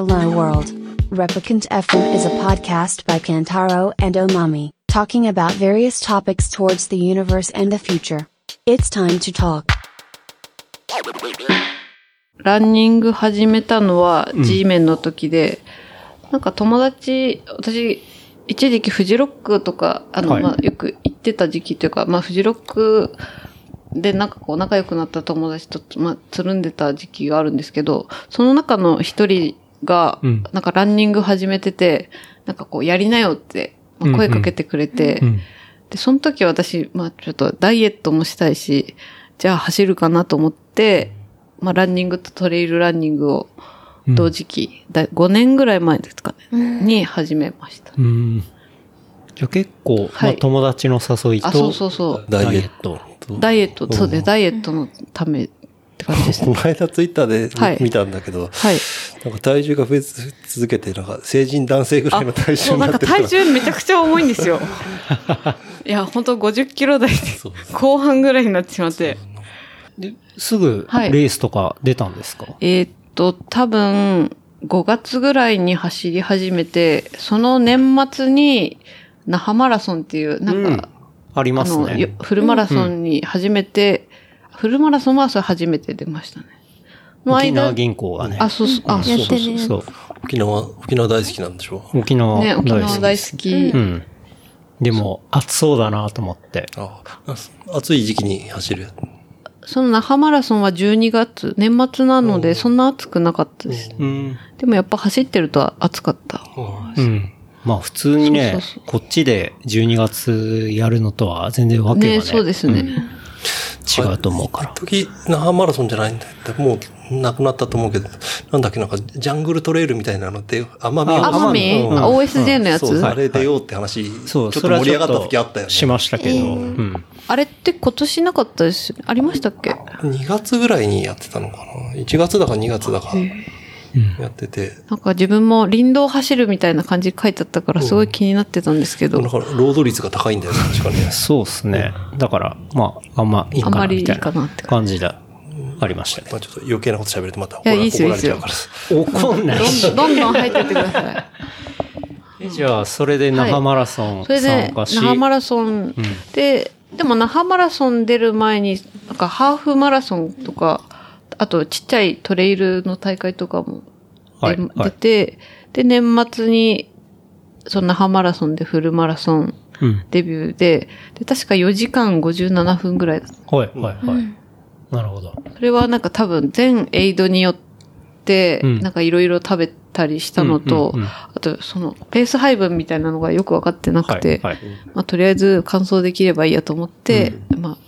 Hello World. Replicant FM is a podcast by Kantaro and Omami, talking about various topics towards the universe and the future. It's time to talk. ランニング始めたのは G メンの時で、なんか友達、私、一時期フジロックとか、あの、はいまあ、よく行ってた時期というか、まあ、フジロックでなんかこう仲良くなった友達と、まあ、つるんでた時期があるんですけど、その中の一人がうん、なんかランニング始めてて、なんかこう、やりなよって、まあ声かけてくれて、うん。で、その時私、まあちょっとダイエットもしたいし、じゃあ走るかなと思って、まあランニングとトレイルランニングを同時期、だ5年ぐらい前ですかね、に始めました。うん。じゃあ結構、はいまあ友達の誘いと、あ、そうそうそう。ダイエット。ト。ダイエット、そうです。ダイエットのためって感じですこね。の間ツイッターではい見たんだけど、はい。なんか体重が増え続けて、なんか成人男性ぐらいの体重になってるから体重めちゃくちゃ重いんですよ。いや、本当50キロ台で後半ぐらいになってしまって。ですぐ、はいレースとか出たんですか、えーっと、多分、5月ぐらいに走り始めて、その年末に、那覇マラソンっていう、なんか、ありあの、ますねよ。フルマラソンに初めて、フルマラソンはそれ初めて出ましたね。の沖縄銀行がね。あ、そうそう、あ、そうそうそう。そう。沖縄、沖縄大好きなんでしょ？沖縄ね、沖縄大き。好き。うん。でも、暑そうだなと思って。あ暑い時期に走る。その那覇マラソンは12月、年末なので、そんな暑くなかったです。うん。でもやっぱ走ってると暑かった。うん。まあ普通にねそうそうそうこっちで12月やるのとは全然わけがね。ね、そうですね。違うと思うから。時、那覇マラソンじゃないんだって、もうなくなったと思うけど、なんだっけ、なんかジャングルトレイルみたいなのって、奄美あ奄美？うん。あ OSJ のやつ？そう、あれ出ようって話、そう、ちょっと盛り上がった時あったよね。しましたけど。うん。あれって今年なかったです？ありましたっけ？2月ぐらいにやってたのかな ?1 月だか2月だかやってて、なんか自分も林道走るみたいな感じ書いてあったからすごい気になってたんですけど、だから労働率が高いんだよね、確かね。そうですね。だから、まあ、あんまいいかな、あんまりいいみたいなかなって感じでありましたね。まあちょっと余計なこと喋るとまた怒いやいいっすよ怒られちゃうから。怒んないし。どんどんどん入ってってください。じゃあ、それで那覇マラソンそれで参、加し、那覇マラソンで、でも那覇マラソン出る前に、なんかハーフマラソンとか、あとちっちゃいトレイルの大会とかもではいはい出て、で、年末に、その那覇マラソンでフルマラソンうん。デビューで、で、確か4時間57分ぐらいだった。はい、はい、はい。なるほど。それはなんか多分全エイドによって、うんなんかいろいろ食べたりしたのと、うんうんうん。あとそのペース配分みたいなのがよくわかってなくて、はい、はい。まあとりあえず完走できればいいやと思って、まあ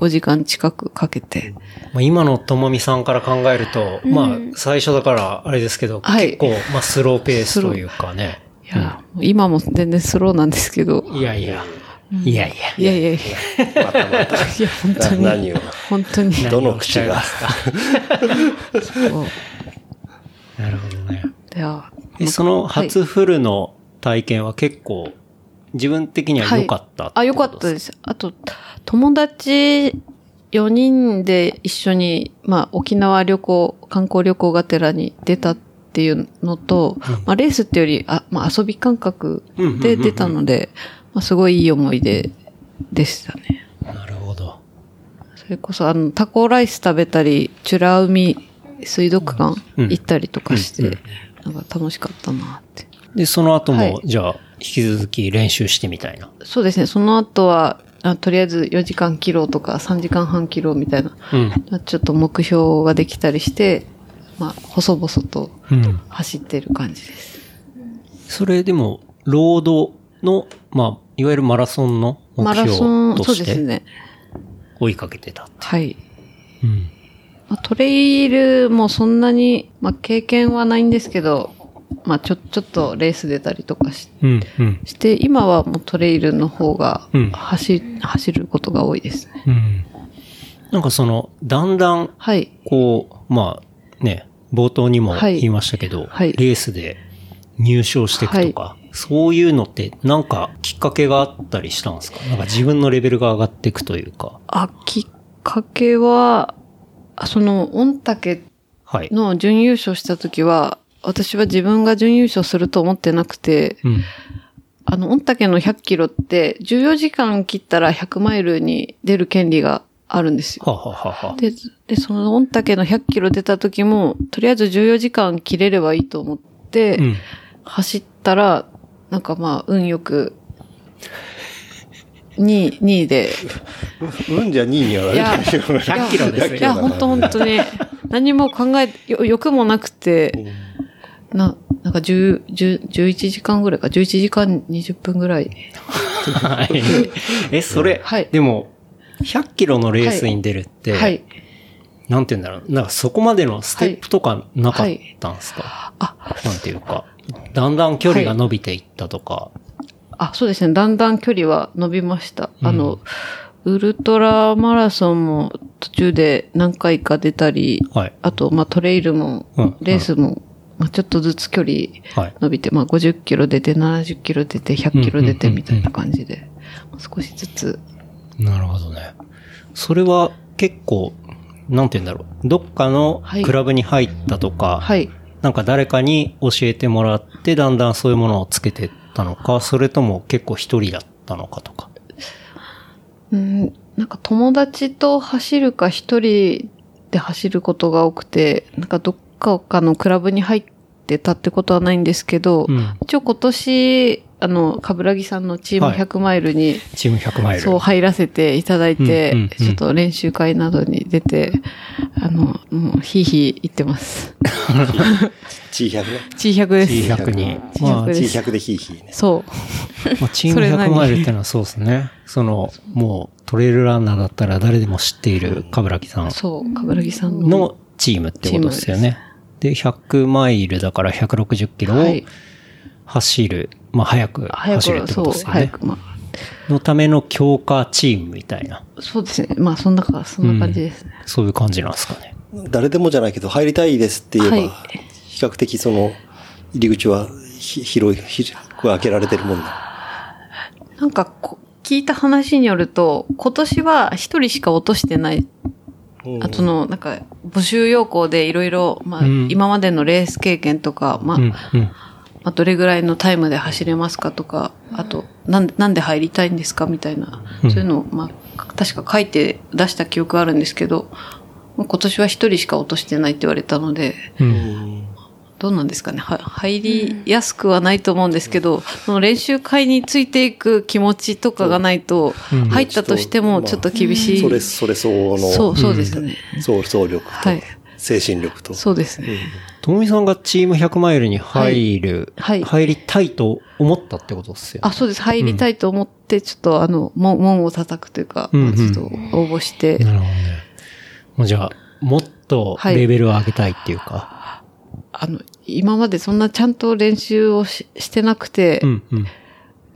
5時間近くかけて、まあ、今のともみさんから考えると、まあ、最初だから、あれですけど、はい。結構、まあ、スローペースというかね。いや、もう今も全然スローなんですけど、いやいや、いやいや。いやいやいや、またまた。いや本当に、何を？本当に、どの口が？そうなるほどね。いや、えその初フルの体験は結構、自分的には良かった、はいあ、良かったです。あと、友達4人で一緒に、まあ、沖縄旅行、観光旅行がてらに出たっていうのと、まあ、レースってより、あ、まあ、遊び感覚で出たので、まあ、すごいいい思い出でしたね。なるほど。それこそ、あの、タコライス食べたり、美ら海水族館行ったりとかして、なんか楽しかったなって。で、その後も、はいじゃあ、引き続き練習してみたいな。そうですね。その後は、あとりあえず4時間キロとか3時間半キロみたいな、うん。ちょっと目標ができたりして、まあ、細々とうん。走ってる感じです。それでも、ロードの、まあ、いわゆるマラソンの目マラ標ソン、としてそうですね。追いかけてた。はい。うん。まあ、トレイルもそんなに、まあ、経験はないんですけど、まあ、ちょ、ちょっとレース出たりとかしうん、うん。して、今はもうトレイルの方がうん走、走ることが多いですね。うん。なんかその、だんだん、はい。こう、まあ、ね、冒頭にもはい言いましたけど、はいレースで入賞していくとか、そういうのってなんかきっかけがあったりしたんですか？なんか自分のレベルが上がっていくというか。あ、きっかけは、あその、御嶽はい。の準優勝した時は、私は自分が準優勝すると思ってなくて、うん。あの、御嶽の100キロって、14時間切ったら100マイルに出る権利があるんですよ。はあはあはで、で、その御嶽の100キロ出た時も、とりあえず14時間切れればいいと思って、うん。走ったら、なんかまあ、運よく、2位、2位で。うんじゃ2位にはなれないよ。100キロですよいや、本当本当に、何も考え、よ欲もなくて、な、なんか10、10 11時間ぐらいか、11時間20分ぐらい。はい。え、それ、はいでも、100キロのレースに出るって、はい。なんて言うんだろう。なんかそこまでのステップとかなかったんですか、あ、なんていうか、だんだん距離が伸びていったとか。あ、そうですね。だんだん距離は伸びました。あの、ウルトラマラソンも途中で何回か出たり、はい。あと、まあ、トレイルもうん、レースも、まあ、ちょっとずつ距離はい。伸びて、まあ、50キロ出て、70キロ出て、100キロ出てうんうんうんうんみたいな感じで、少しずつ。なるほどね。それは結構、なんて言うんだろう。どっかのはいクラブに入ったとか、はい。なんか誰かに教えてもらって、だんだんそういうものをつけてったのか、それとも結構一人だったのかとか？うん、なんか友達と走るか一人で走ることが多くて、なんかどっかかのクラブに入ってたってことはないんですけど、うん。一応今年、あの、かぶらぎさんのチームはい100マイルに、チーム100マイル。そう入らせていただいて、うんうんうんちょっと練習会などに出て、あの、もう、ひいひい言ってます。チー100ね。チー100です。T100 に。T100 まあ、ですチー100でヒーヒーね。そう。まあ、チームそれ何100マイルってのはそうですね。その、もうトレイルランナーだったら誰でも知っているかぶらきさんそう、かぶらぎさんの。のチームってことですよね。で、100マイルだから160キロをはい。まあ、早く早く、走るってそう、ことですよね。早く、まのための強化チームみたいな、あ、そうですね。まあ、そんなか、そんな感じですね。そういう感じなんですかね。誰でもじゃないけど、入りたいですって言えば、はい比較的その、入り口はひ広い、広く開けられてるもんだ。なんかこ、聞いた話によると、今年は一人しか落としてない。うんあとの、なんか、募集要項でいろいろ、まあ、うん今までのレース経験とか、まあ、うん、うん。まあ、どれぐらいのタイムで走れますかとか、あと、なんで、なんで入りたいんですかみたいな、うん。そういうのを、まあ、確か書いて出した記憶あるんですけど、今年は一人しか落としてないって言われたので、どうなんですかね。は入りやすくはないと思うんですけど、その練習会についていく気持ちとかがないと、うん。入ったとしてもちょっと厳しい。それ、それ相応の、そう、そうですね。そう、総力と、はい。精神力と。そうですね。ともみさんがチーム100マイルに入る、はいはい入りたいと思ったってことですよね。あ、そうです。入りたいと思って、ちょっとあの、門門を叩くというか、うんうんちょっと応募して、なるほどね。もうじゃあ、もっとはいレベルを上げたいっていうか。あの、今までそんなちゃんと練習をししてなくて、うん、うん。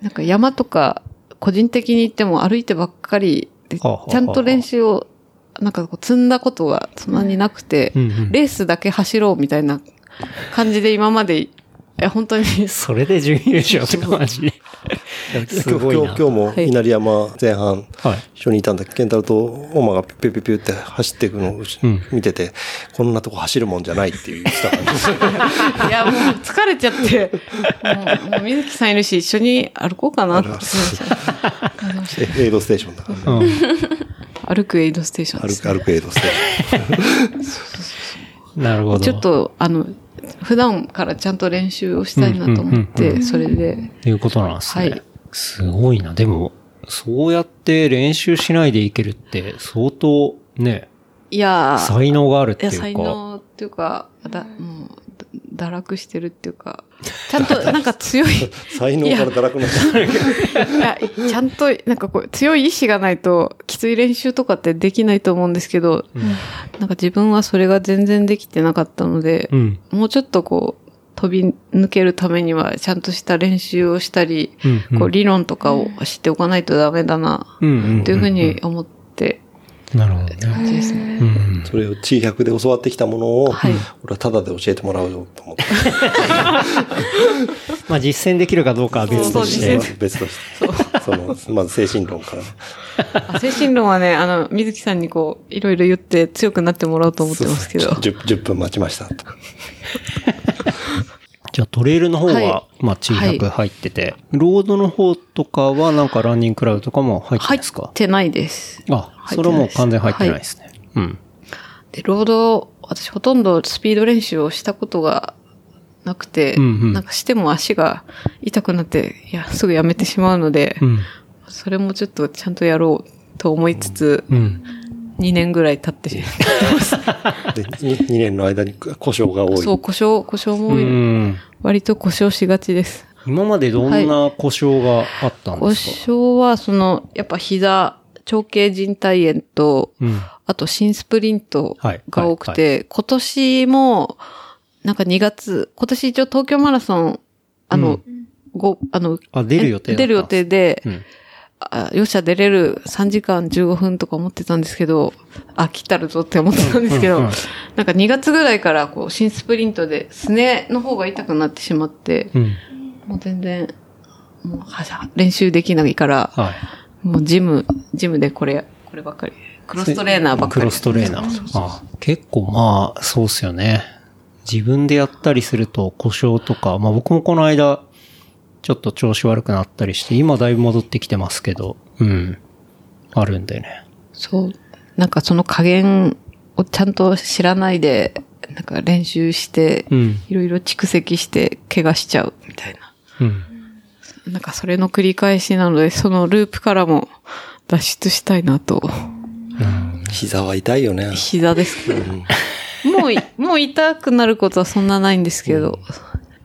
なんか山とか、個人的に行っても歩いてばっかりで、ちゃんと練習を、なんかこう積んだことがそんなになくて、うんうんレースだけ走ろうみたいな感じで今まで、いや、本当に、それで準優勝とかマジで。すごいな。今日今日もはい。稲荷山前半、はい。一緒にいたんだけ？ど、ケンタロウとオマがピュピュピュって走っていくのをうん。見てて、こんなとこ走るもんじゃないって言ってたから、いや、もう疲れちゃって、もう、もう水木さんいるし、一緒に歩こうかなって。エイドステーションだから、うん。歩くエイドステーションです、歩く、歩くエイドステーシ なるほど。ちょっ。と、あの、普段からちゃんと練習をしたいなと思って、それで、っていうことなんですね。はいすごいな。でも、そうやって練習しないでいけるって、相当ね、いやー才能があるっいや、ていうか。才能っていうか、だ、もう、だ堕落してるっていうか、ちゃんと、なんか強い。才能から堕落なった。や、ちゃんと、なんかこう、強い意志がないと、きつい練習とかってできないと思うんですけど、なんか自分はそれが全然できてなかったので、うん。もうちょっとこう、飛び抜けるためには、ちゃんとした練習をしたり、うんうんこう、理論とかを知っておかないとダメだな、うんうんうんというふうに思って、なるほどね。感じですね。うん。それを地100で教わってきたものを、はい俺はタダで教えてもらおうよと思って。まあ実践できるかどうかは別としてそうそう。別として。その、まず精神論から精神論はね、あの、水木さんにこう、いろいろ言って強くなってもらおうと思ってますけど。10, 10分待ちましたと。じゃあトレイルの方は、はまあ中はい100入ってて、ロードの方とかはなんかランニングクラウドとかも入って入っますか？てないです。あ、それはもう完全入ってないですね。うん。で、ロード、私ほとんどスピード練習をしたことがなくて、うんうんなんかしても足が痛くなって、いや、すぐやめてしまうので、うん。それもちょっとちゃんとやろうと思いつつ、うん。2年ぐらい経ってし で、2年の間に故障が多い。そう、故障、故障もう多い、ん。割と故障しがちです。今までどんな故障があったん故ですか、障は、その、やっぱ膝、長径靭帯炎と、うん。あと新スプリントはいが多くて、今年も、なんか2月、今年一応東京マラソン、あの、ご、あの、あ出る予定出る予定で、うん。あよっしゃ出れる3時間15分とか思ってたんですけど、あ、来たるぞって思ってたんですけど、うんうんなんか2月ぐらいからこう新スプリントですねの方が痛くなってしまって、うん。もう全然、もうはしゃ練習できないから、はい。もうジム、ジムでこれ、こればっかり。クロストレーナーばっかり。クロストレーナー。あ結構まあ、そうっすよね。自分でやったりすると故障とか、まあ僕もこの間、ちょっと調子悪くなったりして、今だいぶ戻ってきてますけど、うん。あるんでね。そう。なんかその加減をちゃんと知らないで、なんか練習して、うん。いろいろ蓄積して怪我しちゃうみたいな。うん。なんかそれの繰り返しなので、そのループからも脱出したいなと。膝は痛いよね。膝ですけど。もうい、もう痛くなることはそんなないんですけど。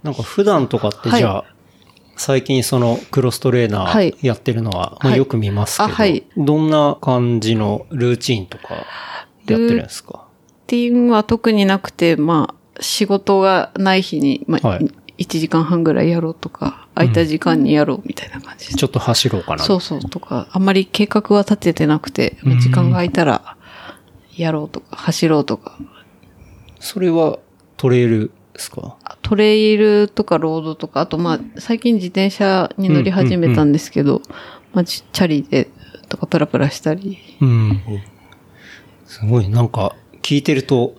なんか普段とかってはい。じゃあ、最近そのクロストレーナはい。ーやってるのは、まあはい。よく見ますけど、あはい。どんな感じのルーチンとかやってるんですか？っていうのは特になくて、まあ、仕事がない日に、まあ、はい1時間半ぐらいやろうとか、空いた時間にやろうみたいな感じです。ちょっと走ろうかな。そうそうとか、あんまり計画は立ててなくて、まあ時間が空いたら、やろうとか、走ろうとか、それはトレイルですか？トレイルとかロードとか、あとまあ、最近自転車に乗り始めたんですけど、まあ、チチャリで、とかプラプラしたり。うん。すごい、なんか、聞いてると、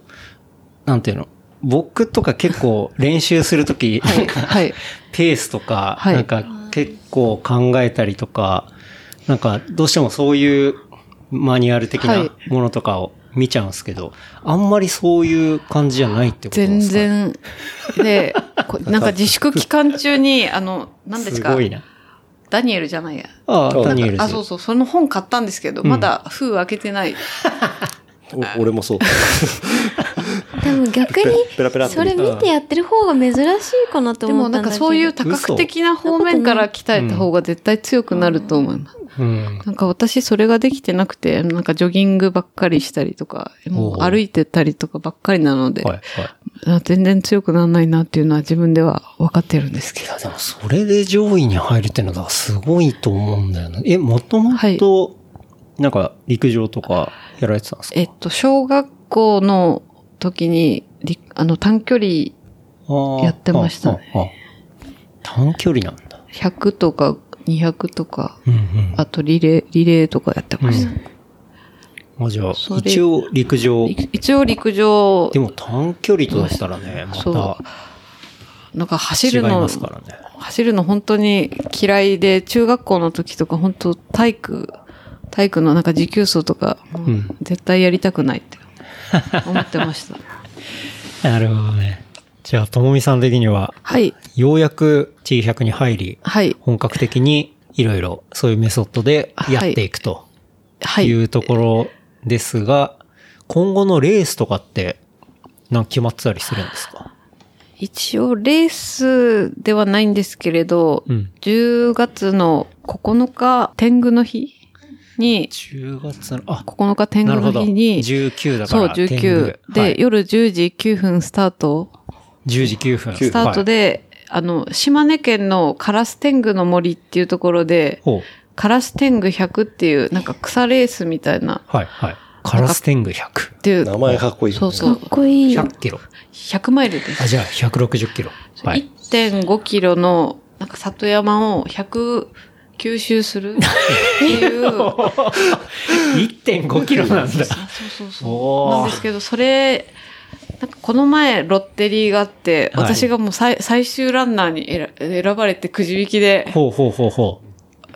なんていうの、僕とか結構練習するとき、はい。はい。ペースとか、はいなんか結構考えたりとか、なんかどうしてもそういうマニュアル的はないものとかを見ちゃうんですけど、あんまりそういう感じじゃないってことですか？然。で、こなんか自粛期間中に、あの、何ですか？すごいな。ダニエルじゃないや。ああ、ダニエルズ。あ、そうそう、その本買ったんですけど、まだ封開けてない。お俺もそう。でも逆にペラペラ、ってそれ見てやってる方が珍しいかなとでもなん思ったんだけど。かそういう多角的な方面から鍛えた方が絶対強くなると思います。うん。なんか私それができてなくて、なんかジョギングばっかりしたりとか、もう歩いてたりとかばっかりなので、はい、はい。あ全然強くならないなっていうのは自分では分かってるんですけど。いや、でもそれで上位に入るってのはすごいと思うんだよな。え、もともはいと、なんか陸上とかやられてたんですか？えっと、小学校の時に、りあの、短距離やってましたね短距離なんだ。100とか200とか、うんうん。あとリレー、リレーとかやってました。あじゃあ一応陸上。い一応陸上で、も短距離とだったらね、まそうたなんか走るの。走るの本当に嫌いで、中学校の時とか本当体育、体育のなんか持久走とか、絶対やりたくないって思ってました。なるほどね。じゃあ、ともみさん的には、はい。ようやく T100 に入り、はい。本格的にいろいろそういうメソッドでやっていくとはいい。うところですが、今後のレースとかって、なんか決まってたりするんですか？一応レースではないんですけれど、うん10月の9日天狗の日に、10月の、あ、9日天狗。の日に、19だかそう、ら。天狗19。で、はい夜10時9分スタート。10時9分。スタートで、あの、島根県のカラス天狗の森っていうところで。カラス天狗100っていう、なんか草レースみたいな、はい、はい。カラス天狗100。っていう、名前かっこいい。そうそうかっ、こいい。100キロ。100マイルです。あ、じゃあ160キロ。はい。1.5キロの、なんか里山を100吸収する？っていう、1.5キロなんだ。そうそうそう。なんですけど、それなんかこの前ロッテリーがあって、はい私がもう最最終ランナーに選選ばれてくじ引きで、ほうほうほうほ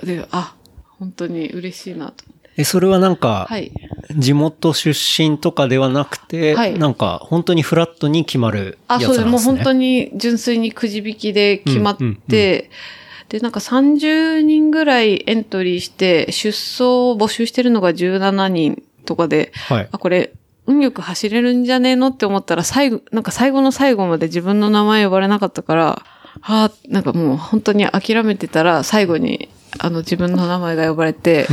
う。で、あ、本当に嬉しいなと。え、それはなんか、はい。地元出身とかではなくて、はいなんか本当にフラットに決まるやあ、つなんですね。そうです。もう本当に純粋にくじ引きで決まって、うんうんうんで、なんか30人ぐらいエントリーして、出走を募集してるのが17人とかで、はい。あ、これ、運よく走れるんじゃねえのって思ったら、最後、なんか最後の最後まで自分の名前呼ばれなかったから、ああ、なんかもう本当に諦めてたら、最後に、あの、自分の名前が呼ばれて、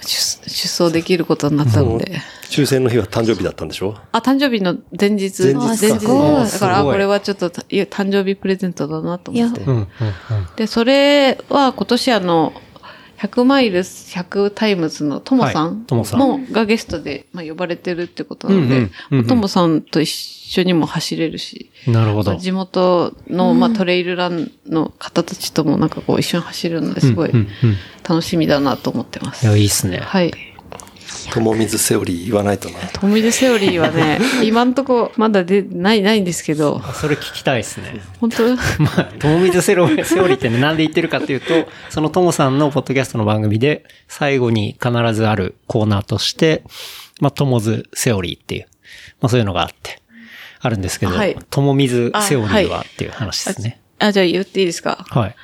出出走できることになったので。抽選の日は誕生日だったんでしょ？あ、誕生日の前日。前日か。前日だから、これはちょっと、いや誕生日プレゼントだなと思って。で、それは今年あの、100 miles 100 times のトモさんはいも、がゲストで、まあ、呼ばれてるってことなので、トモさんと一緒にも走れるし、なるほど。地元の、まあ、トレイルランの方たちともなんかこう一緒に走るのですごい楽しみだなと思ってます。いや、いいっすね。はい。友水セオリー言わないとな。トミルセオリーはね、今んとこまだでない、ないんですけど、それ聞きたいですね。本当？まあ、友水セロセオリーってね、なんで言ってるかっていうと、その友さんのポッドキャストの番組で、最後に必ずあるコーナーとして、まあ、友津セオリーっていう、まあそういうのがあって、あるんですけど、はい友水セオリーあはいはっていう話ですね。あ、じゃあ言っていいですか？はい。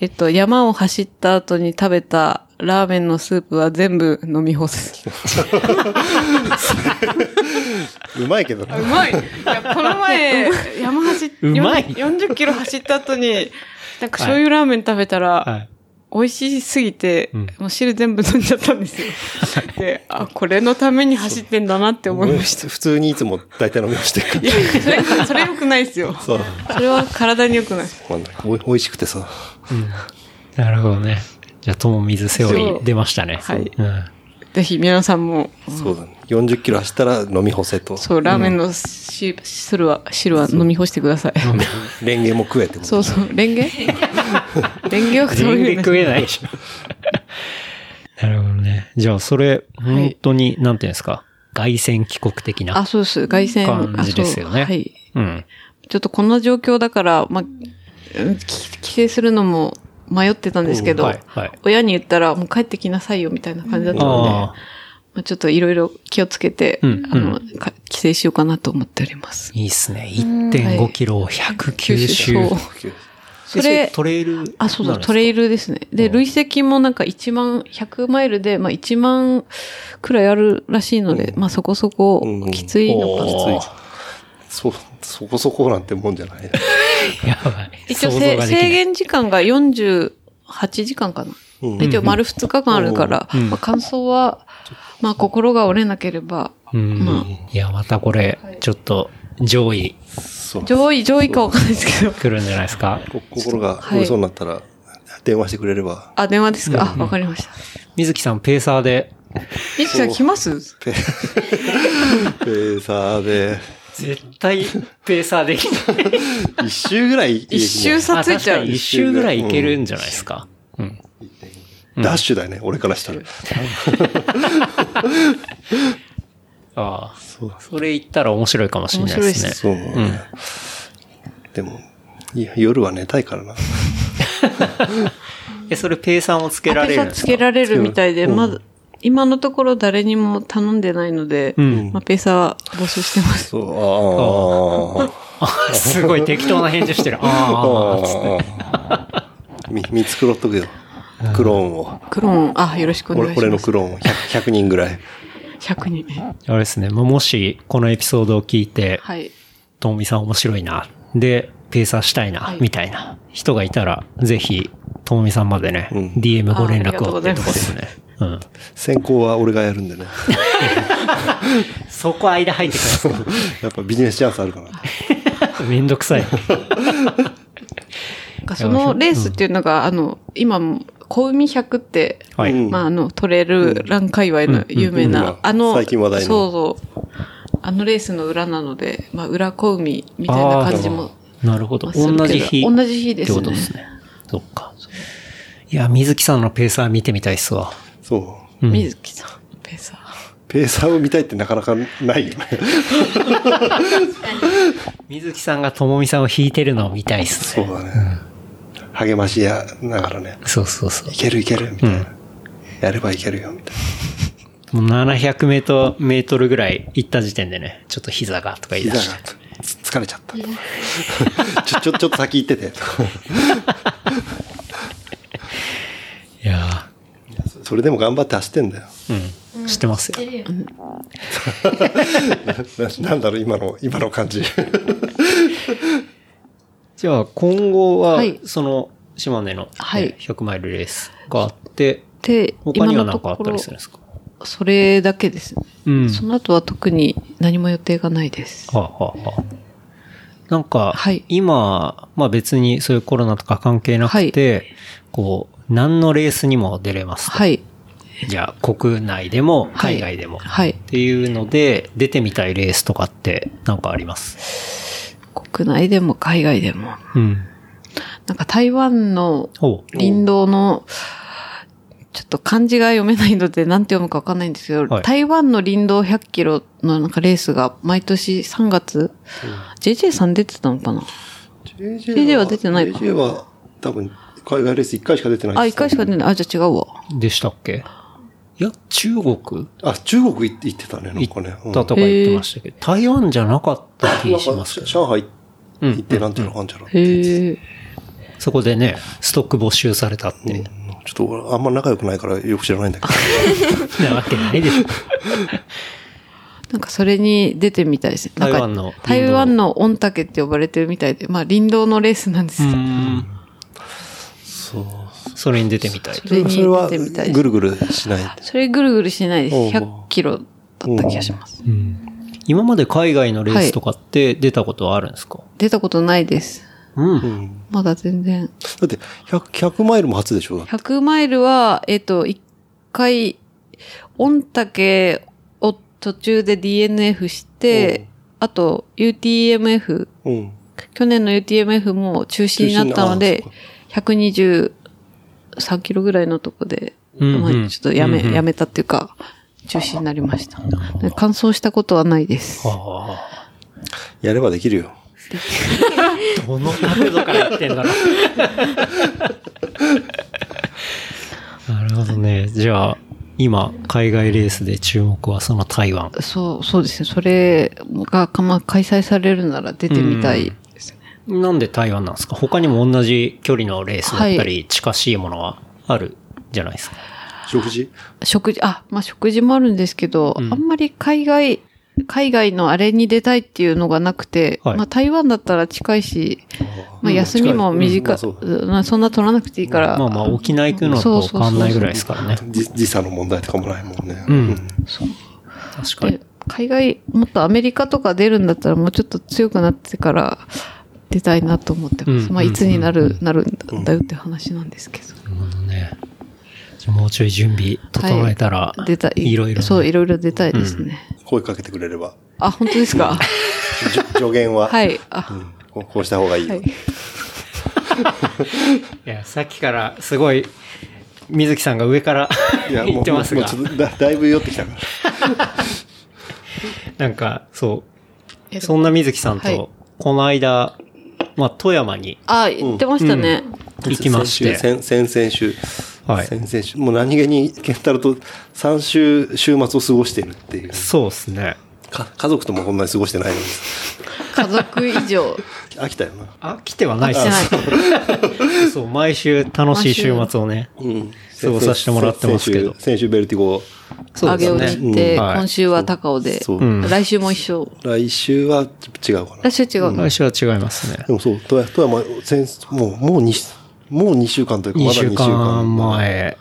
えっと、山を走った後に食べたラーメンのスープは全部飲み干す。うまいけどなう。まいいや、この前、山走っ、うまい40キロ走った後に、なんか醤油ラーメン食べたら、はい。美味しすぎて、んもう汁全部飲んじゃったんですよ。で、あ、これのために走ってんだなって思いました。普通にいつも大体飲みましてるからいや、それ、それ良くないですよ。そう。それは体に良くない。美味しくてさ。なるほどね。じゃあ、友水セオリー出ましたね。はいうん。ぜひ皆さんも、そうだね。40キロ走ったら飲み干せと。そう、ラーメンのし汁は、汁は飲み干してください。レンゲも食えってこと。そうそう、レンゲ？レンゲは食べれ全然食えないでしょ。なるほどね。じゃあ、それ、本当に、なんていうんですか、凱旋帰国的な。あ、そうです。凱旋。感じですよねはい。うん。ちょっとこんな状況だから、まあ、うんき帰省するのも迷ってたんですけど、うんはいはい。親に言ったら、もう帰ってきなさいよみたいな感じだったので、あまあ、ちょっといろいろ気をつけて、うんあの、か帰省しようかなと思っております。いいっすね。1.5キロを109周。それトレイルあ、そうだ、トレイルですね。で、累積もなんか1万、100マイルで、まあ1万くらいあるらしいので、まあそこそこうん。きついのかな。おー。そう、そこそこなんてもんじゃない。やばい。一応制。限時間が48時間かな。うん一応丸2日間あるから、まあ感想は、まあ心が折れなければ、うんまあいや、またこれ、ちょっと、上位。上位、上位かわかんないですけど。来るんじゃないですか？こ心が折れそうになったら、電話してくれれば。あ、電話ですか、あ、わかりました。水木さん、ペーサーで、みつきさん来ます？ペペーサーで、絶対、ペーサーできない。一周ぐらい 一周差ついちゃう。一周ぐらいいけるんじゃないですか。うん。ダッシュだよね、俺からしたら。ああ、それ言ったら面白いかもしれないですね。そう。でも、いや夜は寝たいからな。え、それペーサーもつけられるんですか？ペーサーつけられるみたいで、うんまず、今のところ誰にも頼んでないので、んまあ、ペーサー募集してます。そう、ああ。あすごい適当な返事してる。ああ、つって。み、見繕っとくよ。クローンを。クローン、あ、よろしくお願い俺します。俺のクローンを 100, 100人ぐらい。100人。あれですね。まあもし、このエピソードを聞いて、はい。ともみさん面白いな。で、ペーサーしたいな、はいみたいな人がいたら、ぜひ、ともみさんまでね、うん DM ご連絡をってとこですね。うん。先行は俺がやるんでね。そこ間入ってくださ やっぱビジネスチャンスあるかな。い。めんどくさい。そのレースっていうのが、あの、今も、小海100って、はい。うんまあ、あの、トレイルラン界隈の有名な、あの、最近話題のそうそう。あのレースの裏なので、まあ、裏小海みたいな感じも。なるほど。同じ日。同じ日ですねってことですね。そっか。いや、水木さんのペーサー見てみたいっすわ。そう。うん水木さん、ペーサー。ペーサーを見たいってなかなかないよね。水木さんがともみさんを弾いてるのを見たいっすね。そうだね。励ましやながらね、そうそうそうい。けるいけるみたいな。やればいけるよみたいもう700メートル、メートルぐらい行った時点でね、ちょっと膝がとか言いな。出して。膝がつ疲れちゃった。ちょ、ちょ、ちょっと先行ってて。いやそれでも頑張って走ってんだよ。ーうん。知ってますよ。な なんだろう、今の、今の感じ。じゃあ、今後は、はいその、島根の、はいね100マイルレースがあって、で、他には何かあったりするんですか？それだけですね。うん。その後は特に何も予定がないです。はあ、はあはあ、なんか、はい今、まあ別にそういうコロナとか関係なくて、こう、何のレースにも出れますと。はい。じゃあ、国内でも、はい海外でも。はいっていうので、出てみたいレースとかって、なんかあります？国内でも海外でも。うん。なんか台湾のお林道の、ちょっと漢字が読めないので何て読むかわかんないんですけど、はい台湾の林道100キロのなんかレースが毎年3月、JJ さん出てたのかな？JJ は出てないか JJ は多分、海外レース1回しか出てないあ、1回しか出い。ない。あ、じゃあ違うわ。でしたっけ？いや、中国あ、中国行って行ってたね、なん行かね。うんったとか言ってましたけど、台湾じゃなかった気なんしますけど。か上海行ってなんていうのかあんじゃろ。へえ。そこでね、ストック没収されたって。うんちょっと俺あんま仲良くないからよく知らないんだけど。なわけないでしょ。なんかそれに出てみたいですね。台湾の台湾の御嶽って呼ばれてるみたいで、まあ林道のレースなんですよ。そう。それに出てみたい。それにそれはぐるぐるしない。それぐるぐるしないです。おう100キロだった気がします。今まで海外のレースとかって出たことはあるんですか、出たことないです。うん。うん。まだ全然。だって、100、100マイルも初でしょ？だって100マイルは、えっ、と、一回、御嶽を途中で DNF して、あと UTMF、うん。去年の UTMF も中止になったので中、123キロぐらいのとこで、うんうんまあちょっとやめ、うんうんやめたっていうか、中止になりました。で完走したことはないです。ああ。やればできるよ。どの角度から言ってんだろう。なるほどね。じゃあ、今、海外レースで注目はその台湾。そう、そうですね。それがか、まあ、開催されるなら出てみたい。なんで台湾なんですか？他にも同じ距離のレースだったはり、近しいものはあるじゃないですか。食事？食事、あ、まあ、食事もあるんですけど、うん。あんまり海外、海外のあれに出たいっていうのがなくて、はい。まあ、台湾だったら近いし、まあ、うん休みも短い、うんまあそんな取らなくていいから、まあまあ、沖縄行くのと変わんないぐらいですからね。じ時差の問題とかもないもんね。うん。確かに。で。海外、もっとアメリカとか出るんだったらもうちょっと強くなってから出たいなと思ってます。うんまあ、いつになる、なるんだよって話なんですけど。なるほどね。もうちょい準備整えたら、出たい。いろいろねそう、いろいろ出たいですね。声かけてくれれば。あ、本当ですか？助言は。はい。あ、うんこうこうした方がいいよ。はい。いや、さっきからすごい、水木さんが上からいや、もう、言ってますがもう、ちょっとだだいぶ酔ってきたから。なんか、そう、そんな水木さんはいと、この間、まあ、富山にあ、言ってましたね。行きまして、先先先々週。はい先々週。もう何気に、ケンタロウと3週、週末を過ごしているっていう。そうですね。か家族ともこんなに過ごしてないのに。家族以上。飽きたよな。飽きてはないでしてないす。そう、毎週楽しい週末をね、うん。過ごさせてもらってますけど先週、先週ベルティゴ。そうあげですね。をに行って、うんはい今週は高尾で、そう。ん来週も一緒。来週は違うかな。来週違うの。来週は違いますね。でもそう、富山、先もう、もう2、もう2週間というか、ま2だ2週週間。間前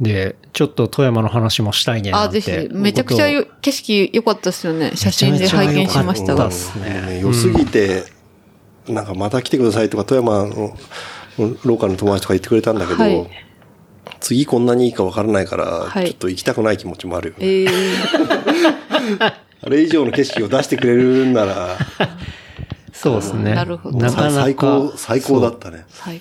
で、ちょっっと富山の話もしたいねなあ。ぜひ。めちゃくちゃよ景色良かったですよね。写真で拝見しましたがめちゃめちゃ良かっ。たっすねうん良すぎて、なんかまた来てくださいとか、富山のローカルの友達とか言ってくれたんだけど、はい次こんなにいいかわからないから、はいちょっと行きたくない気持ちもあるよね。ええ あれ以上の景色を出してくれるんなら、そうですね。なるほどなかなか。最高、最高だったね。はい。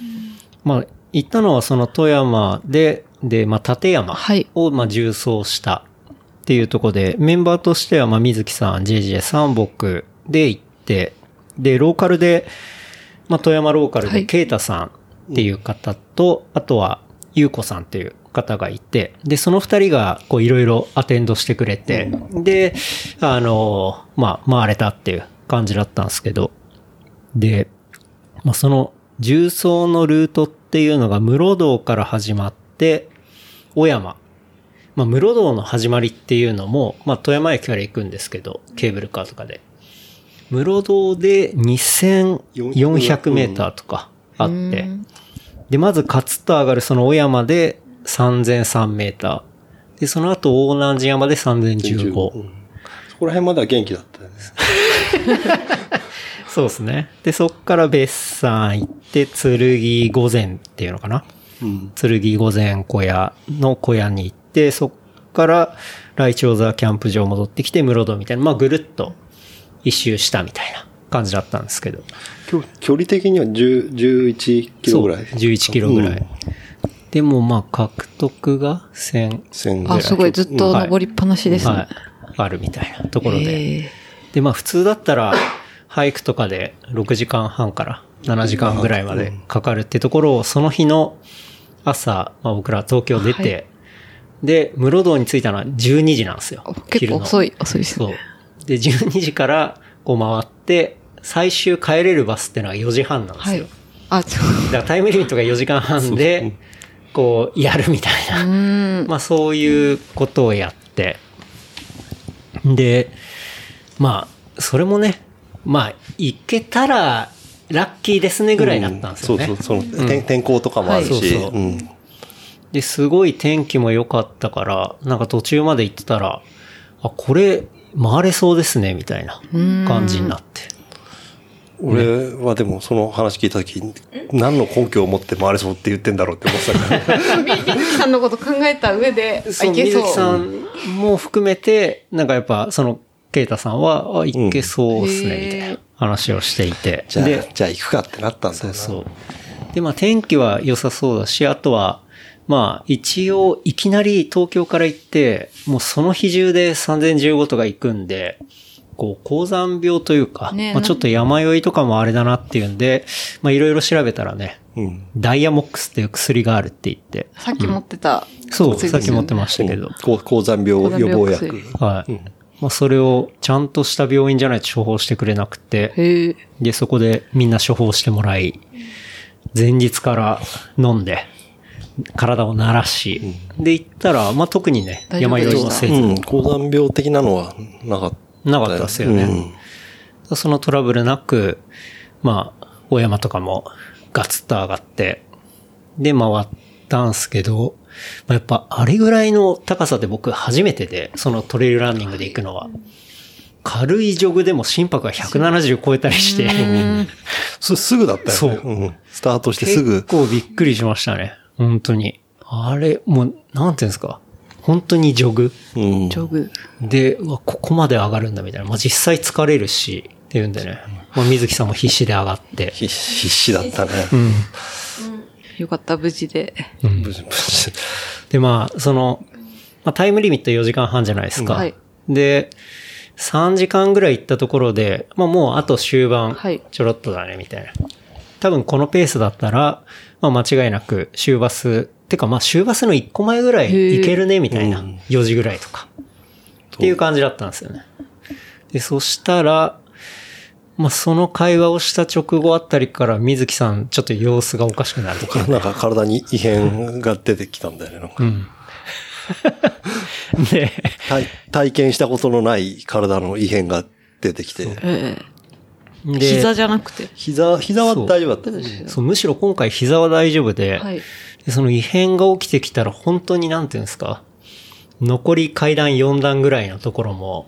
まあ、行ったのはその富山で、で、まあ、立山はいを、まあ、重走したっていうところで、メンバーとしては、まあ、水木さん、JJ さん、僕で行って、で、ローカルで、まあ、富山ローカルで、はいケイタさんっていう方と、あとは、ゆうこさんっていう方がいて、で、その二人が、こう、いろいろアテンドしてくれて、で、あの、まあ、回れたっていう感じだったんですけど、で、まあ、その、重曹のルートっていうのが、室堂から始まって、小山。まあ、室堂の始まりっていうのも、まあ、富山駅から行くんですけど、ケーブルカーとかで。室堂で2400メーターとかあって、で、まずカツッと上がるその小山で3003メーター。で、その後大南寺山で3015。うんそこら辺までは元気だったよね。そうですね。で、そっから別山行って、剣御前っていうのかな。うん。剣御前小屋の小屋に行って、そっから来鳥沢キャンプ場戻ってきて、室戸みたいな、まあぐるっと一周したみたいな感じだったんですけど。距距離的には10 11キロぐらい？そう11キロぐらい。うんでもまあ獲得が1000、千あ、すごい、ずっと登りっぱなしですね。はい、あるみたいなところで。で、まあ普通だったら、ハイクとかで6時間半から7時間ぐらいまでかかるってところを、その日の朝、まあ僕ら東京出て、はいで、室堂に着いたのは12時なんですよ。結構遅い。い、遅いですそうね。。で、12時からこう回って、最終帰れるバスってのは4時半なんですよ。はい。あ、ちょだからタイムリミットが4時間半で、こう、やるみたいな。まあそういうことをやって。で、まあ、それもね、まあ、行けたら、ラッキーですねぐらいだったんですよね。そうそう、その、天天候とかもあるし、はいそうそううん。で、すごい天気も良かったから、なんか途中まで行ってたら、あ、これ、回れそうですね、みたいな感じになって。俺はでもその話聞いた時に、何の根拠を持って回れそうって言ってんだろうって思ってたから。みみずきさんのこと考えた上で、あ、そう、いけ水木さそう。んも含めて、なんかやっぱ、その、ケイタさんは、あ、いけそうですね、うんみたいな話をしていて。じゃあで、、じゃあ行くかってなったんだよな。そう。で、まあ天気は良さそうだし、あとは、まあ一応いきなり東京から行って、もうその日中で3015とか行くんで、こう、高山病というか、ねまあちょっと山酔いとかもあれだなっていうんで、まあいろいろ調べたらね、うん。ダイヤモックスっていう薬があるって言って、さっき持ってた。そう、薬さっき持ってまましたけど、高高山病予防薬。はい。まあそれをちゃんとした病院じゃないと処方してくれなくて。で、そこでみんな処方してもらい、前日から飲んで、体を慣らし、で、行ったら、まあ、特にね、山酔いもせず、うん。高山病的なのはなかった。なかったですよね。そのトラブルなく、まあ、大山とかもガツッと上がって、で、回ったんすけど、まあ、やっぱあれぐらいの高さで僕初めてで、そのトレイルランニングで行くのは、軽いジョグでも心拍が170超えたりして、す、すぐだったよね。そううん。スタートしてすぐ結。構びっくりしましたね。本当に。あれ、もう、なんていうんですか。本当にジョグうん。ジョグ。で、うわ、ここまで上がるんだみたいな。まあ、実際疲れるし、っていうんでね。まあ、水木さんも必死で上がって。必必死だったね。うん。よかった、無事で。ブシブシで、まあ、その、まあ、タイムリミット4時間半じゃないですか。はいで、3時間ぐらい行ったところで、まあもうあと終盤はい、ちょろっとだね、みたいな。多分このペースだったら、まあ間違いなく終バス、てかまあ終バスの1個前ぐらい行けるね、みたいな。4時ぐらいとか。っていう感じだったんですよね。で、そしたら、まあその会話をした直後あたりから水木さんちょっと様子がおかしくなるとか。なんか体に異変が出てきたんだよね。なんかうん。で、体体験したことのない体の異変が出てきて。ええ。で膝じゃなくて。膝、膝は大丈夫だった。そう、むしろ今回膝は大丈夫で、はい。でその異変が起きてきたら本当になんていうんですか、残り階段4段ぐらいのところも、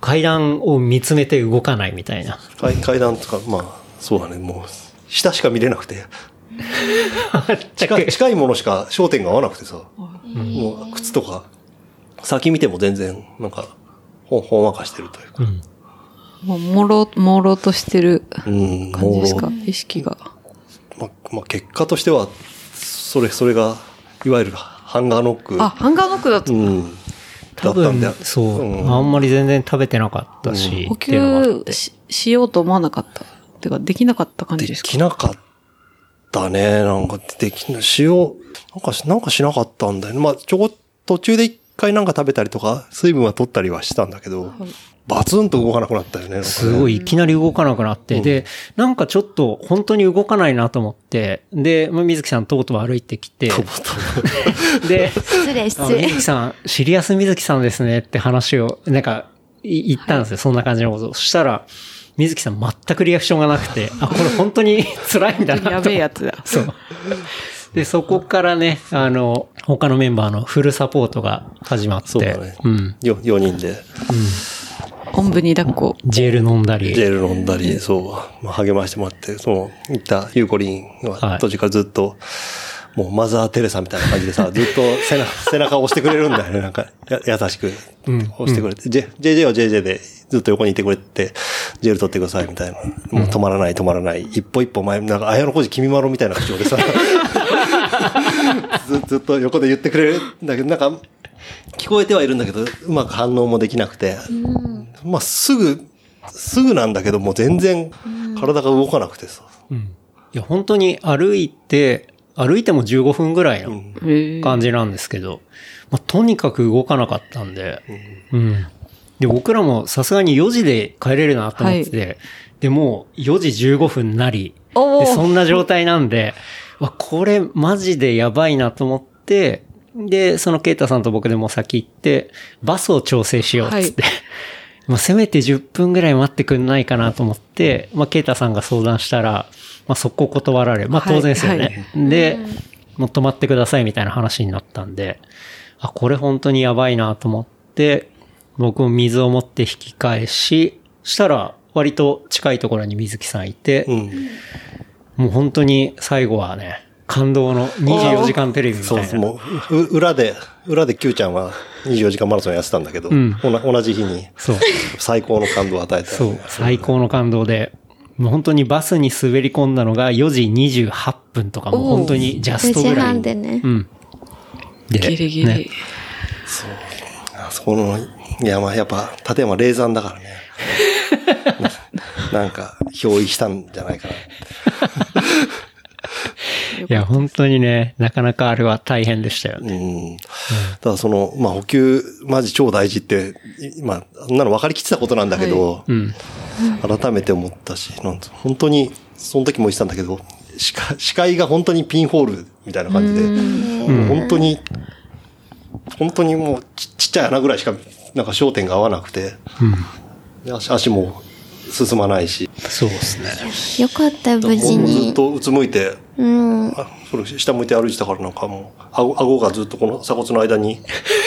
階段を見つめて動かないみたいな。階階段とか、まあ、そうだね、もう、下しか見れなくて。近い、近いものしか焦点が合わなくてさ。もう、靴とか、先見ても全然、なんか、ほん、ほんわかしてるというか。もう、もろ、もろとしてるうん、感じですか？も意識が。うまあ、まあ、結果としては、それ、それが、いわゆるハンガーノック。あ、ハンガーノックだと。うん。多分だったんだよ。、そう、うんあんまり全然食べてなかったし、うのがあって給ししようと思わなかった。てか、できなかった感じでですか？きなかったね。なんか、できな、塩、なんかし、なんかしなかったんだよね。まあ、ちょこ、途中で一回なんか食べたりとか、水分は取ったりはしたんだけど、バツンと動かなくなったよね。ねすごいいきなり動かなくなって、で、なんかちょっと本当に動かないなと思って、で、まあ水木さんとうとう歩いてきて、で、失礼、あ失礼水。木さん、シリアス水木さんですねって話を、なんか、い言ったんですよ、そんな感じのこと。そしたら、水木さん全くリアクションがなくて、あ、これ本当に 辛いんだなとやべえやつだ。そう。で、そこからね、あの、他のメンバーのフルサポートが始まって、そうだねうん。よ、4人で、おんぶに抱っこ。ジェル飲んだり、ジェル飲んだり、そう、まあ、励ましてもらって、その、行ったユーコリンははい。途中からずっと、もうマザー・テレサみたいな感じでさ、ずっと背中、背中を押してくれるんだよね、なんか、や優しく押してくれて、ジェ JJ は JJ でずっと横にいてくれて、ジェル取ってくださいみたいな。もう止まらない止まらない。一歩一歩前、なんか、綾小路君まろみたいな口調でさ、ずずっと横で言ってくれるんだけど、なんか、聞こえてはいるんだけど、うまく反応もできなくて、まあ、すぐ、すぐなんだけど、もう全然体が動かなくてさ。いや、本当に歩いて、歩いても15分ぐらいの感じなんですけど、まあ、とにかく動かなかったんで、うん。で、僕らもさすがに4時で帰れるなと思ってて、で、もう4時15分なり、でそんな状態なんで、わ、これマジでやばいなと思って、で、そのケイタさんと僕でもう先行って、バスを調整しようっつって、まあせめて10分ぐらい待ってくんないかなと思って、まあケイタさんが相談したら、まあ速攻断られ、まあ当然ですよね。で、もう止まってくださいみたいな話になったんで、あ、これ本当にやばいなと思って、僕も水を持って引き返し、したら割と近いところに水木さんいて、うん。もう本当に最後はね、感動の24時間テレビみたいな。そうそう、もう、う裏で、裏で Q ちゃんは24時間マラソンやってたんだけど、んおな同じ日にそう。最高の感動を与えたそう。最高の感動で、もう本当にバスに滑り込んだのが4時28分とかもう本当にジャスト4時ぐらい。半でね。うん。でギリギリ。ねあそこの山、やっぱ、立山霊山だからね。ななんか、憑依したんじゃないかな。いや、本当にね、なかなかあれは大変でしたよね。うん。ただその、まあ、補給、マジ超大事って、いまあ、そんなの分かりきってたことなんだけど、うん。改めて思ったし、なんつ本当に、その時も言ってたんだけど、視界視界が本当にピンホールみたいな感じで、もう本当に、本当にもうちちっちゃい穴ぐらいしか、なんか焦点が合わなくて、で足足も進まないし、そうですね。よかったよ、無事もうずっに。とうつむいて、うん。あそれ下向いて歩いてたからなんかもう、顎顎がずっとこの鎖骨の間に、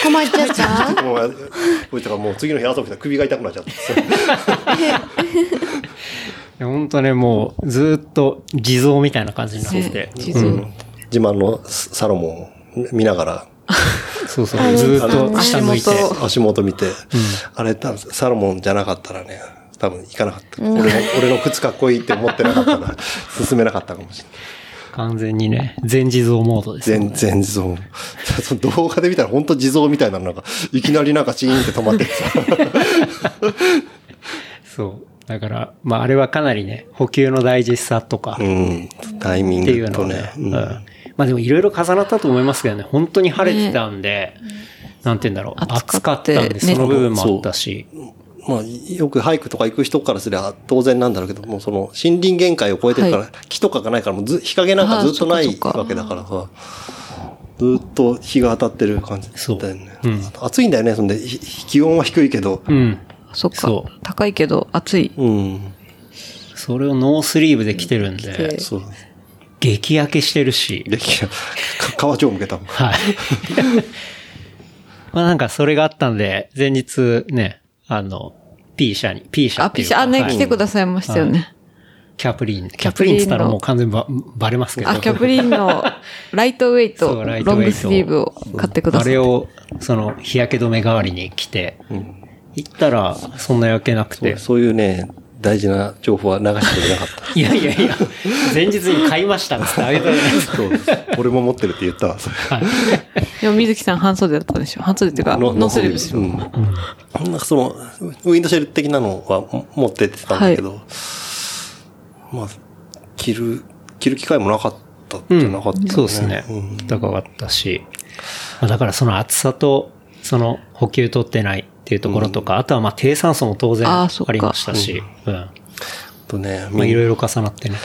困っちゃったもう置いてた？からもう次の日朝起きたら首が痛くなっちゃって。いや本当ね、もうずっと地蔵みたいな感じになっててね。地蔵うん自慢のサロモンを見ながら、そうそう。ずっと下向いて。足元足元見て、あれ多分サロモンじゃなかったらね、多分行かなかった。俺の、俺の靴かっこいいって思ってなかったら、進めなかったかもしれない。完全にね、全地蔵モードですよね。全然地蔵。その動画で見たら本当地蔵みたいなのなんか、いきなりなんかチーンって止まっててさ。そう。だから、まああれはかなりね、補給の大事さとか、うっん。タイミングとね。ううんんまあでもいろいろ重なったと思いますけどね、本当に晴れてたんで、なんて言うんだろう、暑暑かかったんで、ねその部分もあったし、まあ、よくハイクとか行く人からすれば当然なんだろうけど、もうその森林限界を超えてるから、は木とかがないからもうず日陰なんかずっとないわけだからさ、ずっと日が当たってる感じそうだよね。うん暑いんだよね、そんで、ひ気温は低いけど。うん。そっか。高いけど暑い。うん。それをノースリーブで着てるんで、そう。激焼けしてるし、できか川町向けたもん。はい。まあなんかそれがあったんで、前日ね、あの、P 社に、P 社あ、っていうか。ピシャ、あ、ね、はい来てくださいましたよね。キャプリン。キャプリンって言ったらもう完全にババレますけど。あ、キャプリンのライトウェイト、イイトロングスリーブを買ってください。あれを、その、日焼け止め代わりに着て、行ったら、そんな焼けなくて、そういうね、大事な情報は流してくれなかった。いやいやいや、前日に買いましたっつってあげたじゃないですか。そう。俺も持ってるって言ったわ、それ。でも水木さん半袖だったでしょ？半袖っていうか、ノースリーブですよ。うん。なんかその、ウィンドシェル的なのは持ってってたんだけど、まあ、着る、着る機会もなかったってなかった、ねそうですねうん。高かったし。まあだからその暑さと、その補給取ってないっていうところとか、あとはまあ低酸素も当然ありましたし、うん。とね、まあいみろいろ重なってね。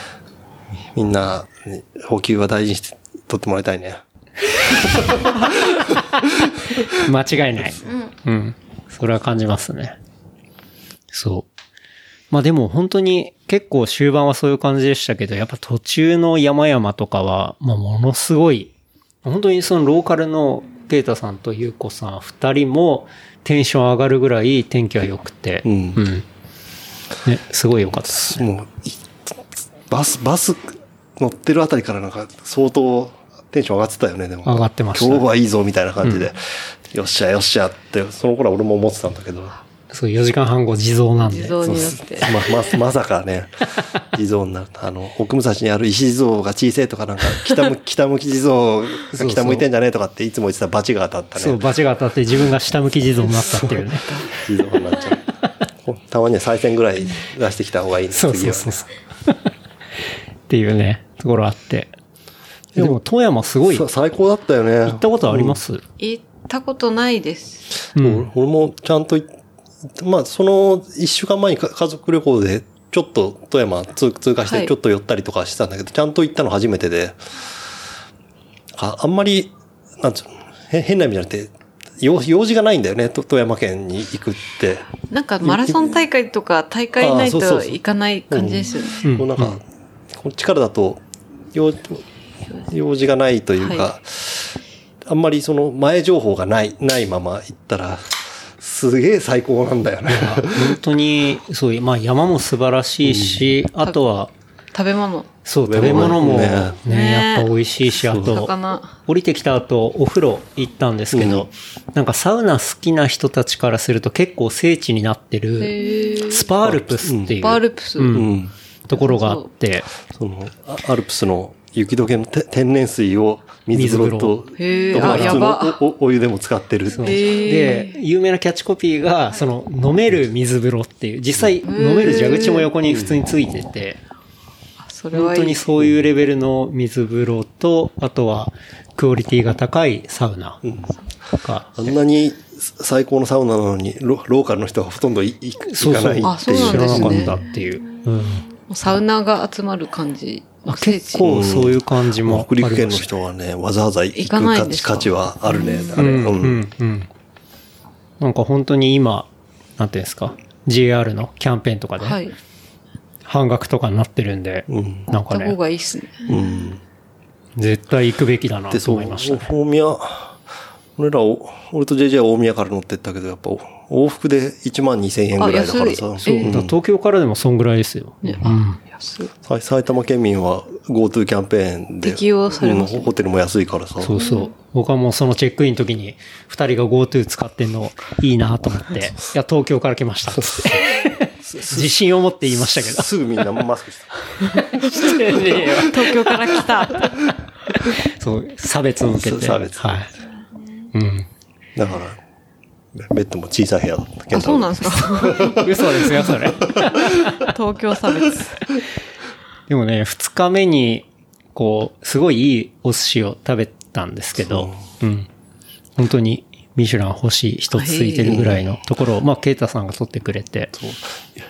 みんな、ね補給は大事にして取ってもらいたいね。間違いない。うん。それは感じますね。そう。まあでも本当に結構終盤はそういう感じでしたけど、やっぱ途中の山々とかは、まあものすごい、本当にそのローカルのケイタさんとユウコさん二人もテンション上がるぐらい天気は良くて、うんね、すごい良かったですね。もう、いバス、バス乗ってるあたりからなんか相当テンション上がってたよね、でも。上がってました今日はいいぞみたいな感じで、よっしゃよっしゃって、その頃は俺も思ってたんだけど。そう、4時間半後地蔵なんで。地蔵になって。ま、ま、まさかね、地蔵になる。あの、奥武蔵にある石地蔵が小さいとかなんか、北向き、北向き地蔵が北向いてんじゃねえとかっていつも言ってたバチが当たったそう、ね。バチが当たって自分が下向き地蔵になったっていうね。地蔵になっちゃう。たまには再選ぐらい出してきた方がいいね、そう次はね。そうそうそう。っていうね、ところあって。でも、富山すごい、最高だったよね。ったことあります？行ったことないです。うん。俺もちゃんとい、まあ、その一週間前にか家族旅行で、ちょっと富山通通過しはい。てちょっと寄ったりとかしてたんだけど、ちゃんと行ったの初めてで、ああんまり、なんつうの、へ変な意味じゃなくて、用用事がないんだよね、と富山県に行くって。なんかマラソン大会とか大会ないと行かない感じですよね。うん。こうなんか、こっちからだと、用用事がないというか、はあんまりその前情報がない、ないまま行ったら、すげえ最高なんだよね。本当に、そういう、まあ山も素晴らしいし、あとは、食べ物、そう、食べ物物もね、ねね。やっぱ美味しいし、あと、魚。降りてきた後、お風呂行ったんですけど、なんかサウナ好きな人たちからすると結構聖地になってる、へスパールプスっていう、バールプス。うん。うん。ところがあって、その、あアルプスの雪解けのて天然水を水風呂と、とか普通のおおお湯でも使ってる。で、有名なキャッチコピーが、その、飲める水風呂っていう、実際飲める蛇口も横に普通についてて、それはいい。本当にそういうレベルの水風呂と、あとは、クオリティが高いサウナが、あんなに最高のサウナなのに、ロローカルの人がほとんどいい行かないあっていう。そう知らなかったっていう。うん。サウナが集まる感じ。結構そういう感じもあ北。陸県の人はね、わざわざ行く価値価値はあるね。あれ、うん、う。うんん、うん。なんか本当に今、なんていうんですか、JR のキャンペーンとかで、はい。半額とかになってるんで、うんなんか行った方ね、がいいっすね。うん。絶対行くべきだなで、と思いましたね。大宮、俺らお、俺と JJ は大宮から乗ってったけど、やっぱ往復で1万2000円ぐらいだからさ。そう、東京からでもそんぐらいですよ。ね、あ、安埼玉県民は GoTo キャンペーンで。適用されますうんホテルも安いからさ。そうそう。僕はもうそのチェックインの時に、二人が GoTo 使ってんのいいなと思って、いや、東京から来ました。自信を持って言いましたけど。すぐみんなマスクした。東京から来た。そう、差別を受けて。差別はい。うん。だから、ベッドも小さい部屋だった。あ、そうなんんですか 嘘ですよ、それ。東京差別。でもね、二日目に、こう、すごいいいお寿司を食べたんですけど、うん。本当に、ミシュラン星一つついてるぐらいのところを、まあ、ケイタさんが取ってくれて、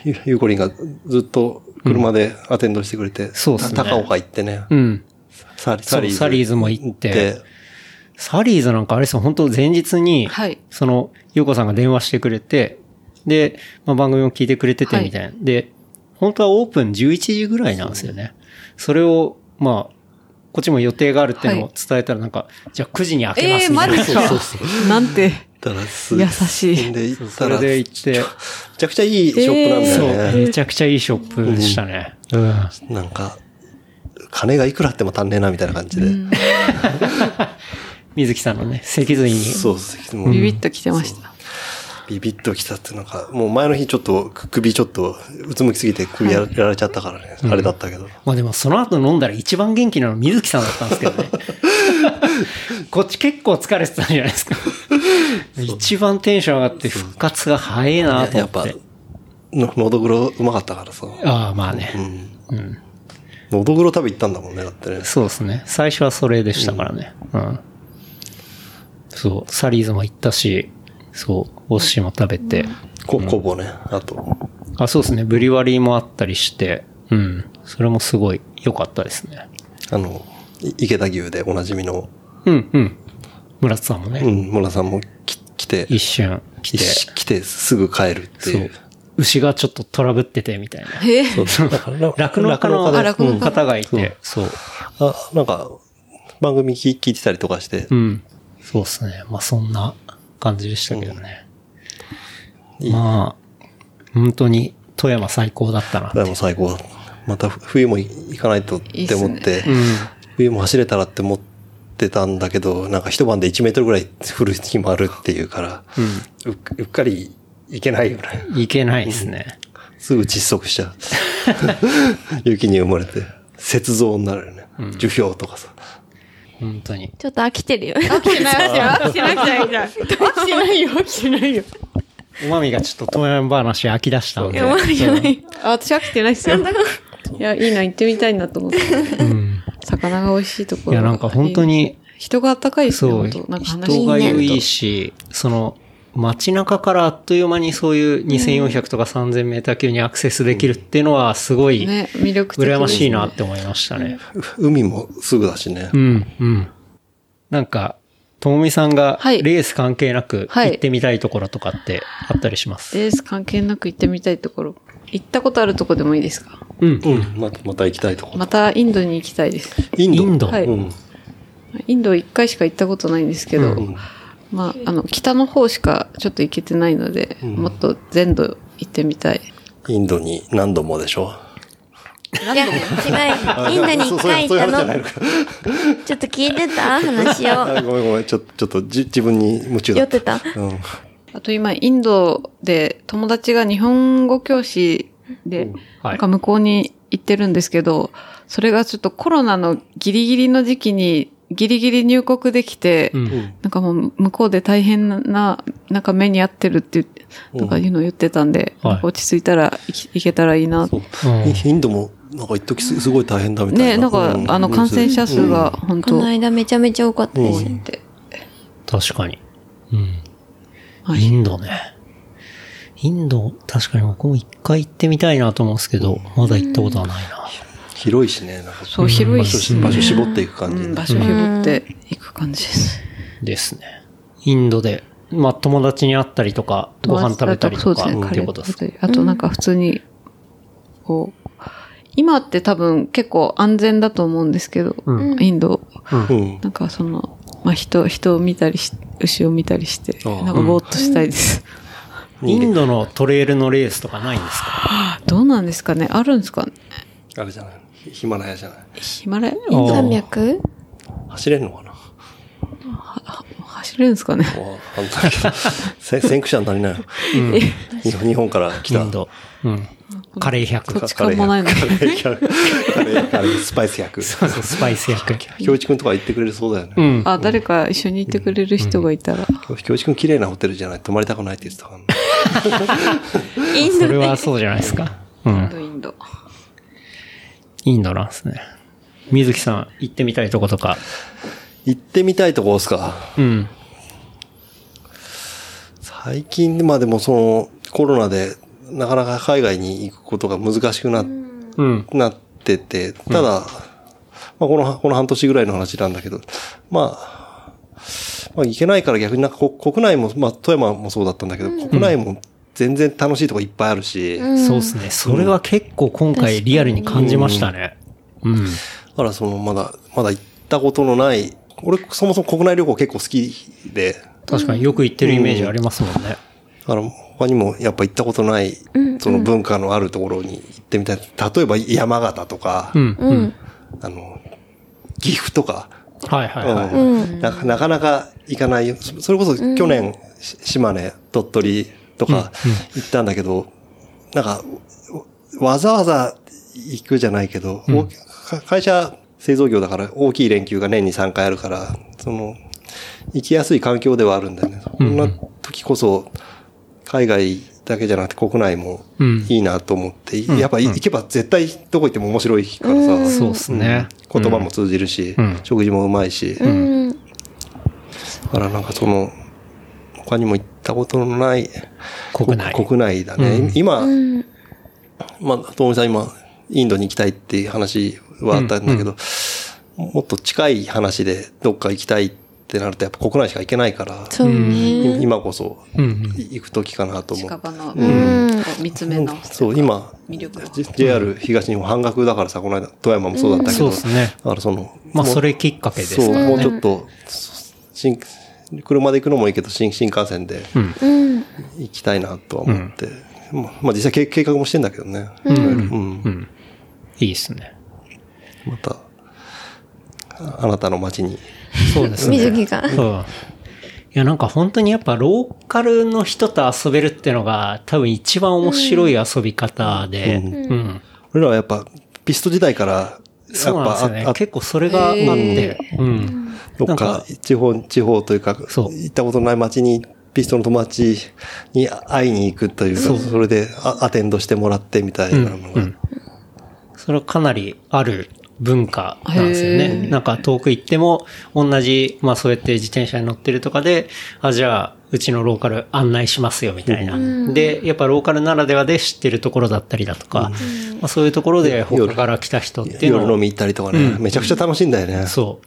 ゆゆうこりんがずっと車でアテンドしてくれて、そうっすね高岡行ってね。うん。サリそうサリーズも行ってでサリーズなんかあれですよ、本当前日に、はいその、ゆうこさんが電話してくれて、で、まあ、番組を聞いてくれててみたいな。で、本当はオープン11時ぐらいなんですよね。それを、まあ、こっちも予定があるっていうのを伝えたらなんか、じゃあ9時に開けまえー、すみたいな。マジか。なんて。優しいで行っそれたら、めで行って、ちゃくちゃいいショップなんだそう、よね。めちゃくちゃいいショップでしたね。うん。なんか、金がいくらあっても足んねえなみたいな感じで。水木さんのね、脊髄に。そうです。もうビビッと来てました。ビビッときたってなんか、もう前の日ちょっと首ちょっとうつむきすぎて首やられちゃったからね、あれだったけど。まあでもその後飲んだら一番元気なの水木さんだったんですけどね。こっち結構疲れてたんじゃないですか。一番テンション上がって復活が早いなとやっぱ思って。、の喉黒うまかったからさ。ああ、まあね。うん。喉黒食べ行ったんだもんね、だってね。そうですね。最初はそれでしたからね。うん。そう、サリーズも行ったし、そう、お寿司も食べて。こ、コボね。あと、あ、そうですね。ブリワリーもあったりして、うん。それもすごい良かったですね。あの、い池田牛でおなじみの、うん、うん。村津さんもね、うん、村さんもき来て、一瞬来て、一来てすぐ帰るってそいうう。。牛がちょっとトラブっててみたいな。え酪農 家の方がいて、そう。あ、なんか、番組聞聞いてたりとかしてう、ん。そうですね。まあそんな感じでしたけどね。いいまあ、本当に富山最高だったなってでも最高だ。また冬も行かないとって思って、いい冬も走れたらって思ってたんだけど、なんか一晩で1メートルぐらい降る日もあるっていうから、うっうっかり行けないよね。いけないですね。すぐ窒息しちゃう。雪に埋もれて、雪像になるよね。樹氷とかさ。本当に。ちょっと飽きてるよ。飽きてない。飽きてない飽きてない飽きてないよ。飽きてないよ。おまみがちょっと富山話飽き出したんで。やばいやばい。あ私飽きてないっすよ。いやいいな行ってみたいなと思って。うん。魚が美味しいところいや、なんか本当に、人が温かいですねそう、なんか話人が良いいし、その、街中からあっという間にそういう2400とか3000メーター級にアクセスできるっていうのはすごいね魅力的ですね羨ましいなって思いましたね。海もすぐだしねう。ん、うん。なんか、ともみさんがはいレース関係なくはい行ってみたいところとかってあったりします？レース関係なく行ってみたいところ行ったことあるとこでもいいですか？うん。うん。ままた行きたいとこ。またインドに行きたいですインド？インド？はいうん。インド一回しか行ったことないんですけど、うんまあ、あの、北の方しかちょっと行けてないので、もっと全土行ってみたい。インドに何度もでしょ？いや、違う。インドに一回行ったの。ちょっと聞いてた？話を。あごめんごめん。ちょちょっとじ自分に夢中だ酔ってた？うん。あと今、インドで友達が日本語教師で、はいなんか向こうに行ってるんですけど、それがちょっとコロナのギリギリの時期にギリギリ入国できて、うん。なんかもう向こうで大変な、なんか目に遭ってるってとかいうのを言ってたんで、落ち着いたら行き行けたらいいな。そインドも、なんか一時すすごい大変だみたいな。ね、なんか、うあの感染者数が本当この間めちゃめちゃ多かったです。って。確かに。うん。はいインドね。インド、確かに僕も一回行ってみたいなと思うんですけど、まだ行ったことはないな。広いしね。なんかそう、広い場所し、場所絞っていく感じうん、ね。場所絞っていく感じです。ですね。インドで、まあ友達に会ったりとか、ご飯食べたりとか、そうですね、っていうことですか？あとなんか普通に、こう、今って多分結構安全だと思うんですけど、インド、うん。なんかその、まあ人、人を見たりし、牛を見たりして、なんかぼーっとしたいです。インドのトレイルのレースとかないんですか？どうなんですかね？あるんですかね？あれじゃない。ヒマラヤじゃない？ヒマラヤ？山脈？走れんのかな？走れるんですかね？わかんないけど。せ 先駆者になりなよ。日本日本から来た。インド。うん。カレー100。どっちかもないのカレーカレーカレーカレースパイス100。そうそう、スパイス薬。京一くんとか行ってくれるそうだよね。うん。あ、誰か一緒に行ってくれる人がいたら。京一くん綺麗なホテルじゃない。泊まりたくないって言ってたからね。インドでそれはそうじゃないですか。うん。インド、インド。インドなんですね。水木さん、行ってみたいとことか。行ってみたいとこですか？うん。最近、まあでもそのコロナでなかなか海外に行くことが難しくな,、うん。なってて、ただ、まあこの、この半年ぐらいの話なんだけど、まあ、まあ行けないから逆になんかこ国内も、まあ富山もそうだったんだけど、国内も全然楽しいとこいっぱいあるし、そうですね。それは結構今回リアルに感じましたね。うん。だからそのまだ、まだ行ったことのない、俺そもそも国内旅行結構好きで、確かによく行ってるイメージありますもんね。だから他にもやっぱ行ったことない、その文化のあるところに行ってみたい。例えば山形とか、うん。うん。あの、岐阜とか、はいはいはい。うんななかなか行かない。そそれこそ去年、し島根、鳥取とか行ったんだけど、なんか、わざわざ行くじゃないけど、会社製造業だから大きい連休が年に3回あるから、その、行きやすい環境ではあるんだよね。そんな時こそ、海外だけじゃなくて国内もうん。いいなと思って、ん。やっぱ行けば絶対どこ行っても面白いからさ、そうですね。言葉も通じるし、うん。食事もうまいし、うん。だからなんかその、他にも行ったことのない国内。国内だね。うん今、うん。まあ、ともみさん今、インドに行きたいっていう話はあったんだけど、もっと近い話でどっか行きたいってなるとやっぱ国内しか行けないから、そうね。今こそうんうん行く時かなと思う。近場の、うん見つめ直す。そう、今、JR 東日本半額だからさ、この間、富山もそうだったけど、そうですね。だからその、まあ、もうそれきっかけですそう、からね。もうちょっと、新、車で行くのもいいけど、新新幹線でうん。うん。行きたいなとは思って、まあ、まあ実際計計画もしてんだけどね。うん。うんうん。いいですね。また、ああなたの街に。そうですね。水着が。うん。いや、なんか本当にやっぱローカルの人と遊べるってのが多分一番面白い遊び方で、うん。俺らはやっぱ、ピスト時代から、やそうっぱなんですよね。結構それがあって、うん。なんどっか地方、地方というか、そう。行ったことない街に、ピストの友達に会いに行くというか、それであアテンドしてもらってみたいなのが。うんそれはかなりある文化なんですよへね。ー。なんか遠く行っても同じ、まあそうやって自転車に乗ってるとかで、あ、じゃあうちのローカル案内しますよみたいな。で、やっぱローカルならではで知ってるところだったりだとか、まあそういうところで他から来た人っていうのを夜飲み行ったりとかね、めちゃくちゃ楽しいんだよね。そ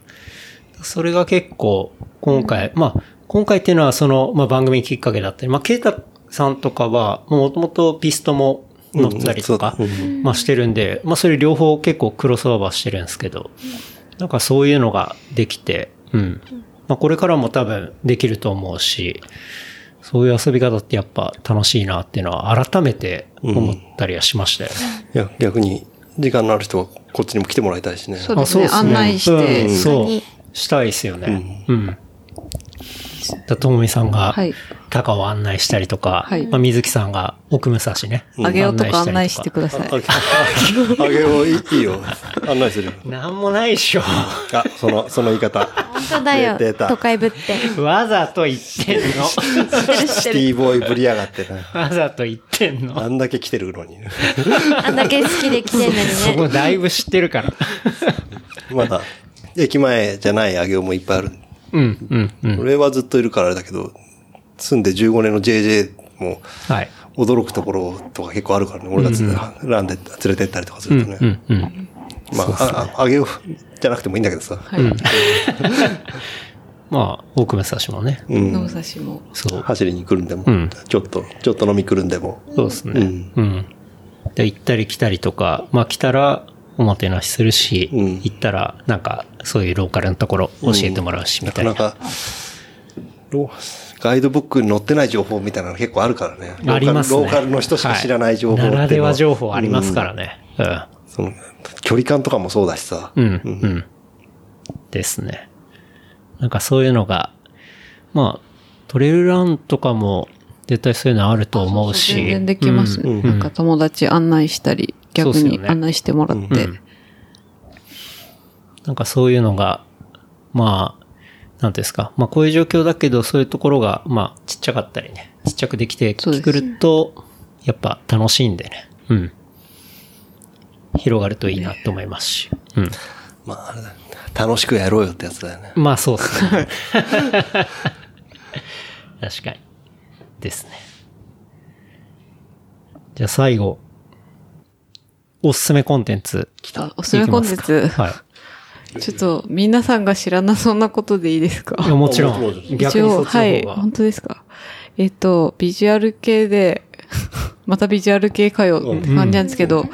う。それが結構、今回、まあ、今回っていうのはその、まあ番組きっかけだったり、まあ、ケイタさんとかは、もともとピストも乗ったりとかまあしてるんで、まあそれ両方結構クロスオーバーしてるんですけど、なんかそういうのができて、うん。まあこれからも多分できると思うし、そういう遊び方ってやっぱ楽しいなっていうのは改めて思ったりはしましたよね。いや、逆に、時間のある人はこっちにも来てもらいたいしね。そうですね。案内して、うんそう。したいですよね。うん。だともみさんがはい、高を案内したりとか、はいまあ、水木さんが奥武蔵ね。あげようとか案内してくください。ああげよう、いいよ。案内するよ。なんもないでしょ。あ、その、その言い方。本当だよ都会ぶって。わざと言ってんの。シティボーイぶりやがってな。わざと言ってんの。あんだけ来てるのに。あんだけ好きで来てんのにそね。こだいぶ知ってるから。まだ、駅前じゃないあげようもいっぱいある。うん、うん、うん。俺はずっといるからあれだけど、住んで15年の JJ もはい。驚くところとか結構あるからね。俺がつ、ランで連れてったりとかするとね。うん、うん。まあ、あああげようじゃなくてもいいんだけどさ。はい。まあ、奥武蔵もね。うん野武蔵も。そう。走りに来るんでも、うんちょっと、ちょっと飲み来るんでも。そうですね。うんうん。で、行ったり来たりとか、まあ来たらおもてなしするし、うん行ったらなんかそういうローカルのところ教えてもらうし、みたいな。なかなか、ロガイドブックに載ってない情報みたいなの結構あるからね。ありますね。ローカルの人しか知らない情報ははならでは情報ありますからね。その、距離感とかもそうだしさ。うん。うん。うん。ですね。なんかそういうのが、まあ、トレイルランとかも絶対そういうのあると思うし。全然できます。うんなんか友達案内したり、逆に案内してもらって。うんなんかそういうのが、まあ、なんていうんですか。まあこういう状況だけど、そういうところが、まあちっちゃかったりね。ちっちゃくできてくると、やっぱ楽しいんでね。うん。広がるといいなと思いますし。うん。まあ、あれだ。楽しくやろうよってやつだよね。まあそうですね。確かに。ですね。じゃあ最後。おすすめコンテンツ。あおすすめコンテンツはい。ちょっと、皆さんが知らなそうなことでいいですか？いや、もちろん。逆にそっはい。本当ですか？えっと、ビジュアル系で、またビジュアル系かよって感じなんですけど、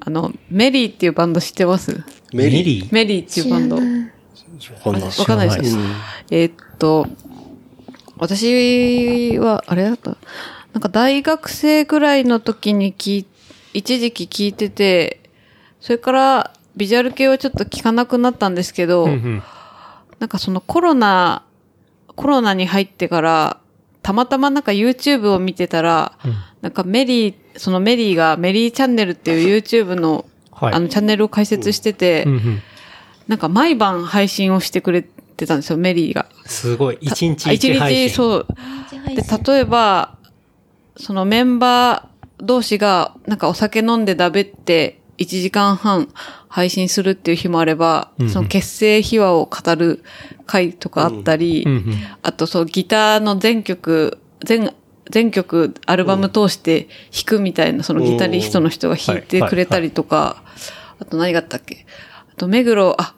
あの、メリーっていうバンド知ってます？メリー？メリー？っていうバンド。わかんないです。えっと、私は、あれだった？なんか大学生ぐらいの時に聞い、一時期聞いてて、それからビジュアル系はちょっと聞かなくなったんですけど、うんうんなんかそのコロナ、コロナに入ってから、たまたまなんか YouTube を見てたら、なんかメリー、そのメリーがメリーチャンネルっていう YouTube の、はいあのチャンネルを開設してて、うんうんなんか毎晩配信をしてくれてたんですよ、メリーが。すごい。一日あ一配信。日、そう。で、例えば、そのメンバー同士が、なんかお酒飲んでだべって、1時間半配信するっていう日もあれば、うんうん。その結成秘話を語る回とかあったり、うんうんあとそうギターの全曲、全、全曲アルバム通して弾くみたいな、そのギタリストの人が弾いてくれたりとか、あと何があったっけ？あと目黒、あ、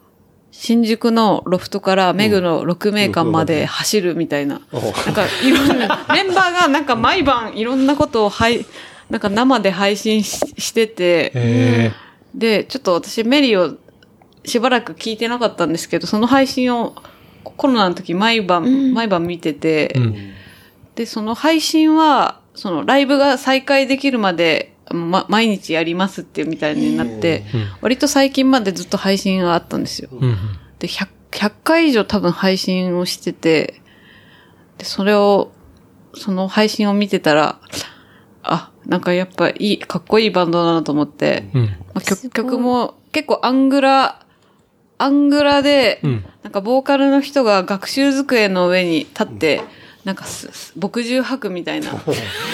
新宿のロフトから目黒6名館まで走るみたいな。なんかいろんな、メンバーがなんか毎晩いろんなことをはい、なんか生で配信ししてて、へで、ちょっと私メリーをしばらく聞いてなかったんですけど、その配信をコロナの時毎晩、毎晩見てて、ーうん。で、その配信は、そのライブが再開できるまで、ま、毎日やりますっていうみたいになって、割と最近までずっと配信があったんですよ。うんで、100、100回以上多分配信をしてて、で、それを、その配信を見てたら、あ、なんかやっぱいい、かっこいいバンドだなと思って、うん。まあ、曲曲も結構アングラ、アングラで、うんなんかボーカルの人が学習机の上に立って、なんかすす墨汁吐くみたいな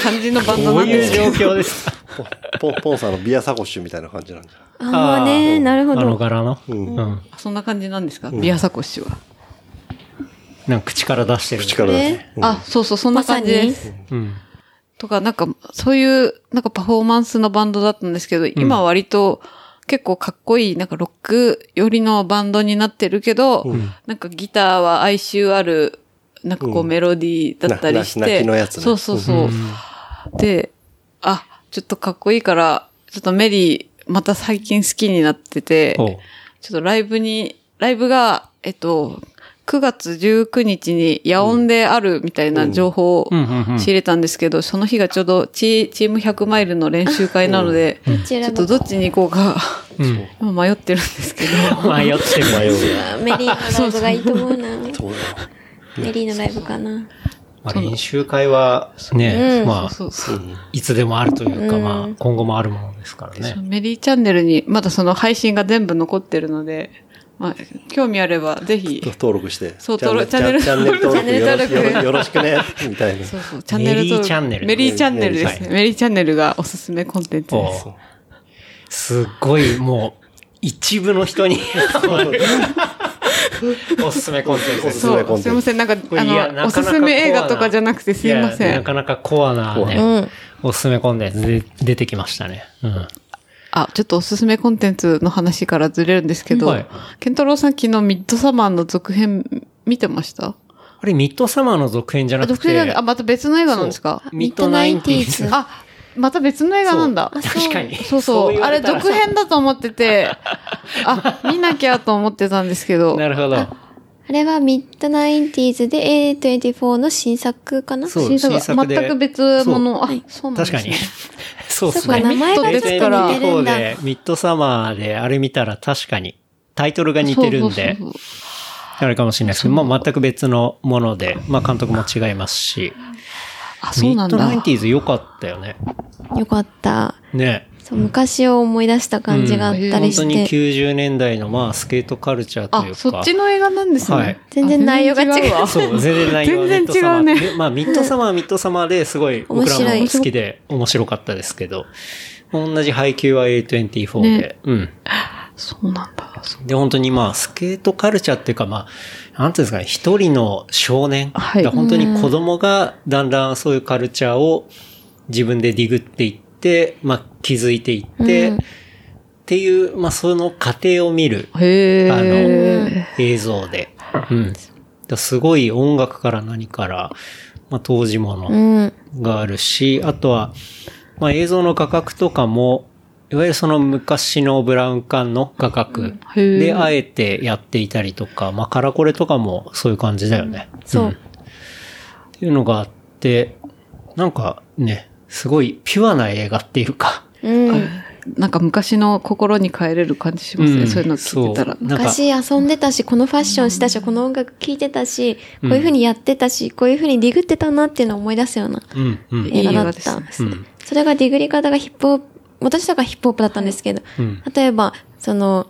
感じのバンドどうんなですよ。いう状況ですか？ポン、ポンさんのビアサコッシュみたいな感じなんじゃああね、なるほあのど。柄の？んうん。そんな感じなんですか、ビアサコッシュは。なんか口から出してる。口からだねね。あ、そうそう、そんな感じです。うん。とか、なんか、そういう、なんかパフォーマンスのバンドだったんですけど、今割と結構かっこいい、なんかロック寄りのバンドになってるけど、なんかギターは哀愁ある、なんかこうメロディーだったりして。な泣きのやつねそうそうそう。で、あ、ちょっとかっこいいから、ちょっとメリー、また最近好きになってて、ちょっとライブに、ライブが、えっと、9月19日に野音であるみたいな情報を仕入れたんですけど、その日がちょうどチチーム100マイルの練習会なので、どっちちょっとどっちに行こうか、迷ってるんですけど。迷ってる。迷う。メリーのライブがいいと思うな。メリーのライブかな。まあ、練習会はね、うんまあ。いつでもあるというか、うんまあ、今後もあるものですからね。メリーチャンネルにまだその配信が全部残ってるので、まあ、興味あればぜひ、登録して。そうチャンネル登録チャンネル登録チャンネル登録よろしよろしくね、みたいな。そうそう、チャンネル登録メリーチャンネルメリーチャンネルですね。はいメリーチャンネルがおすすめコンテンツです。すっごい、もう、一部の人におすすめコンテンツです。そう、すいません。なんか、あの、おすすめ映画とかじゃなくてすいませやなんか。なかコアな。おすすめコンテンツで出てきましたね。うん。あ、ちょっとおすすめコンテンツの話からずれるんですけど、はいケントロウさん昨日ミッドサマーの続編見てました？あれ、ミッドサマーの続編じゃあ、なくてあ、また別の映画なんですか？ミッドナインティーズ。あ、また別の映画なんだ。確かに。そうそう。あれ言わたら続編だと思ってて、あ、見なきゃと思ってたんですけど。なるほど。あれはミッドナインティーズで A24 の新作かな？そう新作新作で全く別物。あ、そうなんですね。確かに。そうですそうか、ね。名前がちょっと似てるんだ。A24 で、ミッドサマーであれ見たら確かに、タイトルが似てるんでそう、そうそうあれかもしれないですけど、まあ全く別のもので、まあ監督も違いますし、あ、そうなんだミッドナイン。ティーズ良かったよね。よかった。ね。そう、昔を思い出した感じがあった本当にりして。90年代のまあスケートカルチャーというあか。、そっちの映画なんですね。はい。全然内容が違うそう、全然内容は全然違うね。ミッドサマー。でまあ、ミッドサマーはミッドサマーですごい僕らも好きで面白かったですけど、同じ配給は A24 で、ね。うん。そうなんだ。で、本当にまあ、スケートカルチャーっていうかまあ、なんていうんですかね、一人の少年。はい。が本当に子供がだんだんそういうカルチャーを自分でディグっていって、まあ、気づいていって、うんっていう、まあ、その過程を見るへあえ。の、映像で。うん。だすごい音楽から何から、まあ、当時もうのん。があるし、あとは、まあ、映像の画角とかも、いわゆるその昔のブラウン管の画角であえてやっていたりとか、まあ、カラコレとかもそういう感じだよね。そう。んっていうのがあって、なんかね、すごいピュアな映画っていうか、うん。なんか昔の心に帰れる感じしますね。うんそういうの聞いてたら。昔遊んでたし、このファッションしたし、この音楽聴いてたし、こういう風にやってたし、こういう風にディグってたなっていうのを思い出すような。映画だったんです。ねうん。それがディグり方がヒップホップ、私とかヒップホップだったんですけど、うん。例えば、その、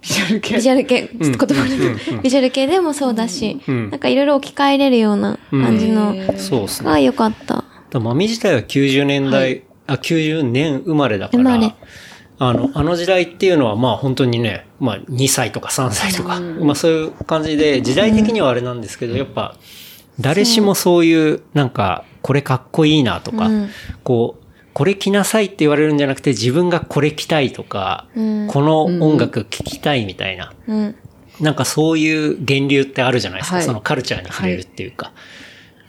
ビジュアル系。ビジュアル系、ちょっと言葉で、ビジュアル系でもそうだし、うん。なんかいろいろ置き換えれるような感じのそうですね。が良かった。だマミ自体は90年代、あ、90年生まれだから、あの、あの時代っていうのはまあ本当にね、まあ2歳とか3歳とか、まあそういう感じで、時代的にはあれなんですけど、やっぱ、誰しもそういう、なんか、これかっこいいなとか、うん。こう、これ着なさいって言われるんじゃなくて、自分がこれ着たいとか、うん。この音楽聴きたいみたいな、うん。なんかそういう源流ってあるじゃないですか。はい。そのカルチャーに触れるっていうか。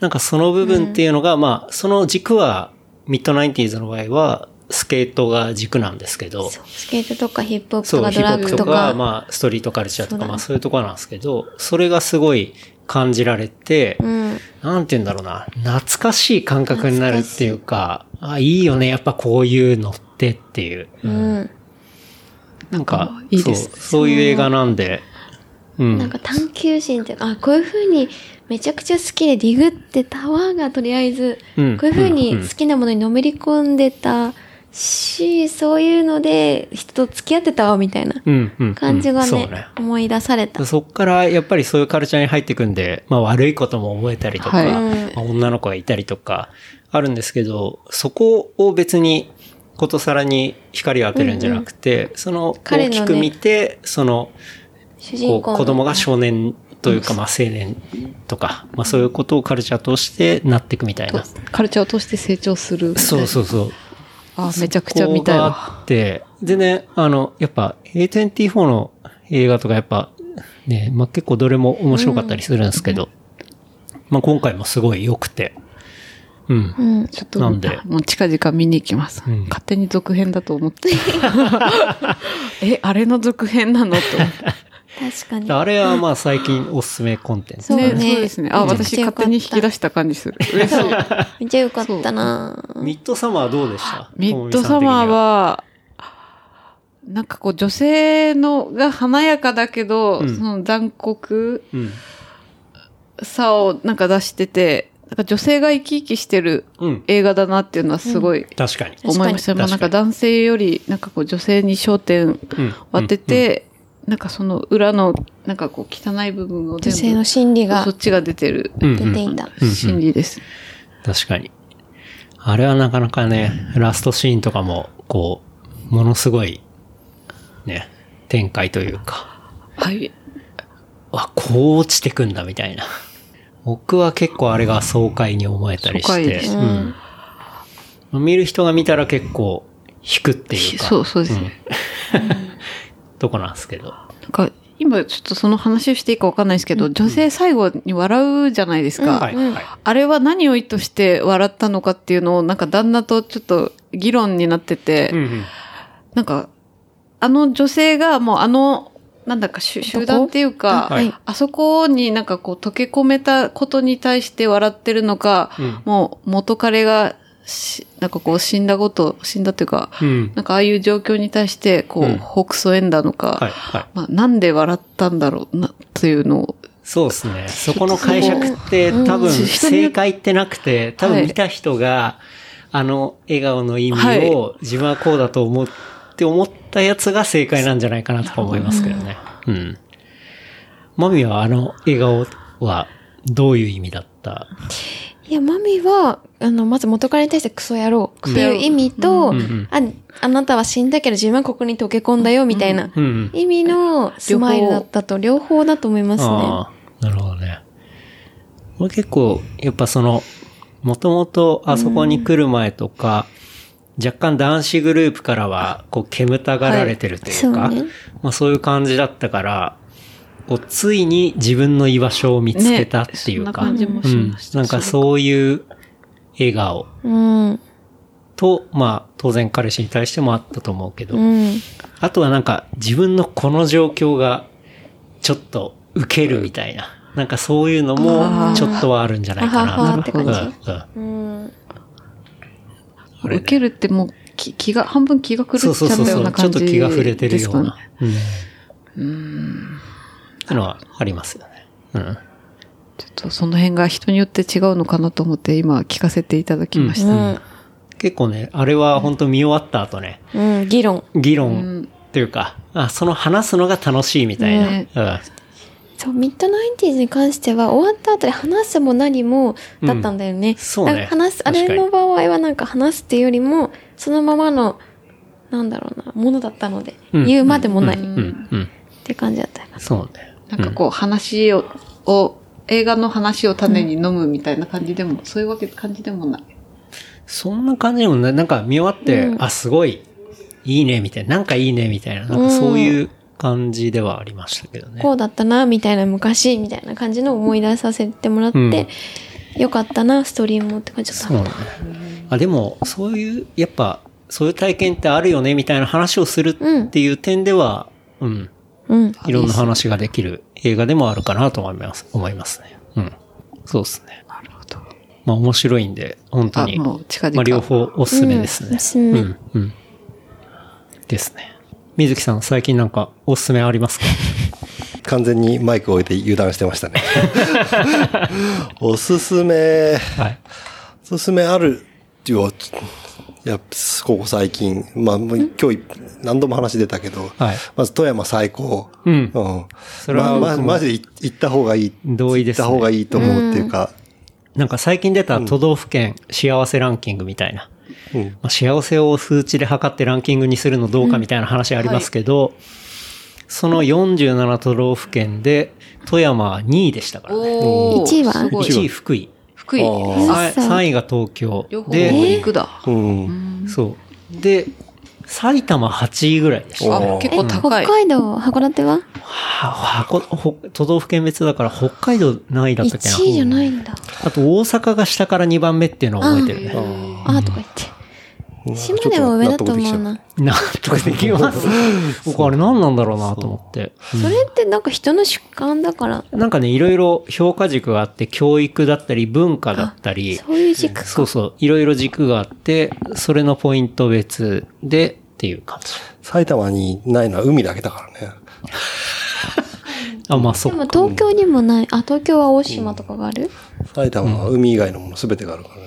なんかその部分っていうのが、まあ、その軸は、ミッドナインティーズの場合は、スケートが軸なんですけど、スケートとかヒップホップとかドヒップホップとか、とか、まあ、ストリートカルチャーとか、まあそういうところなんですけど、それがすごい感じられて、うん。なんて言うんだろうな、懐かしい感覚になるっていうか、あ、いいよね、やっぱこういうのってっていう。うん。なんかあ、いいですね。そう、そういう映画なんで、うん。なんか探求心っていうか、あ、こういう風にめちゃくちゃ好きでディグってタワーがとりあえず、うん。こういう風にうん。うん。好きなものにのめり込んでたし、そういうので人と付き合ってたわみたいなうん、うん。うん。感じがね、そうね。思い出された。そっからやっぱりそういうカルチャーに入っていくんで、まあ悪いことも覚えたりとか、はい。まあ女の子がいたりとかあるんですけど、そこを別にことさらに光を当てるんじゃなくて、その彼のね大きく見て、その主人公の子供が少年というか、まあ青年とか、まあそういうことをカルチャーとしてなっていくみたいな。カルチャーを通して成長する。そうそうそう。あ、めちゃくちゃ見たいわ。あって、でね、あの、やっぱ A24 の映画とかやっぱね、まあ結構どれも面白かったりするんですけど、まあ今回もすごい良くて、うん。うん。ちょっと、なんでもう近々見に行きます。うん勝手に続編だと思って。え、あれの続編なの？と思って。確かに。あれはまあ最近おすすめコンテンツ。そうねね、そうですね。あ、私勝手に引き出した感じする。嬉しい。めっちゃ良かったなミッドサマーはどうでした？ミッドサマー、は、なんかこう女性のが華やかだけど、うんその残酷さをなんか出してて、なんか女性が生き生きしてる。映画だなっていうのはすごい確かに。思いました。まあなんか男性よりなんかこう女性に焦点うん。を当てて、なんかその裏のなんかこう汚い部分を全部女性の心理がそっちが出てるうん、出ていた。うん心理です。確かに。あれはなかなかね、ラストシーンとかも、こう、ものすごい、ね、展開というか、はい。あ、こう落ちてくんだみたいな。僕は結構あれが爽快に思えたりして、爽快ですうん。見る人が見たら結構引くっていうか、そう、そうですね。とこなんですけど。なんか、今ちょっとその話をしていいかわかんないですけど、女性最後に笑うじゃないですか。はい、はい。あれは何を意図して笑ったのかっていうのを、なんか旦那とちょっと議論になってて、うんうん。なんか、あの女性がもうあの、なんだか集集団っていうか、あはいあそこになんかこう溶け込めたことに対して笑ってるのか、うんもう元彼がし、なんかこう死んだこと、死んだっていうか、うん。なんかああいう状況に対して、こう、うんほくそ笑んだのか、はい、はい。まあ、なんで笑ったんだろうな、というのを、そうですね。そこの解釈って多分正解ってなくて、多分見た人が、あの笑顔の意味を自分はこうだと思って思ったやつが正解なんじゃないかなとか思いますけどね。うん。マミはあの笑顔はどういう意味だった？いや、マミは、あの、まず元彼に対してクソ野郎っていう意味と、うんうんあ、あなたは死んだけど自分はここに溶け込んだよみたいなうんうん。意味のスマイルだったと両方だと思いますね。ああ、なるほどね。これ結構、やっぱその、もともとあそこに来る前とか、若干男子グループからは、こう、煙たがられてるというか、はいそうねまあそういう感じだったから、こう、ついに自分の居場所を見つけたっていうか、ねそんなうんなんかそういう笑顔うん。と、まあ当然彼氏に対してもあったと思うけど、うん。あとはなんか自分のこの状況がちょっと受けるみたいな。なんかそういうのもちょっとはあるんじゃないかな。あははって感じうんうんうん。あれね受けるってもう気気が、半分気が狂っちゃそうそうそうそう。ったようなちょっと感じ気が触れてるような。。うん。うん。ってのはありますよね。うん。ちょっとその辺が人によって違うのかなと思って今聞かせていただきました。うん。結構ね、あれは本当見終わった後ね、うん、議論。議論っていうか、あ、その話すのが楽しいみたいな。ねうん。そう、ミッドナインティーズに関しては、終わった後で話すも何もだったんだよね。そうねだから話す、あれの場合はなんか話すっていうよりも、そのままの、なんだろうな、ものだったので、うん言うまでもない、っうん。うん。て感じだった。そうね。なんかこう話を、を映画の話を種に飲むみたいな感じでも、そういうわけ感じでもない。そんな感じでもない。なんか見終わって、あ、すごい、いいね、みたいな。なんかいいね、みたいな。なんかそういう感じではありましたけどね。こうだったな、みたいな昔、みたいな感じの思い出させてもらって、うんよかったな、ストーリーもって感じだった。そうね。あ、でも、そういう、やっぱ、そういう体験ってあるよね、みたいな話をするっていう点では、うん、うん。いろんな話ができる映画でもあるかなと思います、思いますね。うん。そうですね。なるほど。まあ面白いんで、本当に。あもう近々まあ両方おすすめですね。うんおすすめうん、うん。ですね。水木さん、最近なんかおすすめありますか？完全にマイクを置いて油断してましたね。おすすめ、はい。おすすめあるっていう、いや、ここ最近、まあ、もう今日何度も話出たけど、はいまず富山最高。うんうん。それはまま僕もマジで行った方がいい。同意ですね行った方がいいと思うっていうか、なんか最近出た都道府県幸せランキングみたいな。うん。まあ、幸せを数値で測ってランキングにするのどうかみたいな話ありますけど、その47都道府県で富山は2位でしたからね。おー1位は？すごい1位福井。福井。あーさそう3位が東京両。方で、行くだ。うん。そう。で、埼玉8位ぐらいでした。結構高い。北海道、函館は？ははこほ都道府県別だから北海道何位だったっけな ?1 位じゃないんだ。あと大阪が下から2番目っていうのを覚えてるね。あーとか言って。島でも上だと思うな。納得できます。僕あれ何なんだろうなと思って。それってなんか人の主観だから、なんかね、いろいろ評価軸があって、教育だったり、文化だったり、そういう軸か。そうそう、いろいろ軸があって、それのポイント別でっていう感じ。埼玉にないのは海だけだからね。あ、まあそでも。東京にもない。あ、東京は大島とかがある？埼玉は海以外のもの全てがあるからね。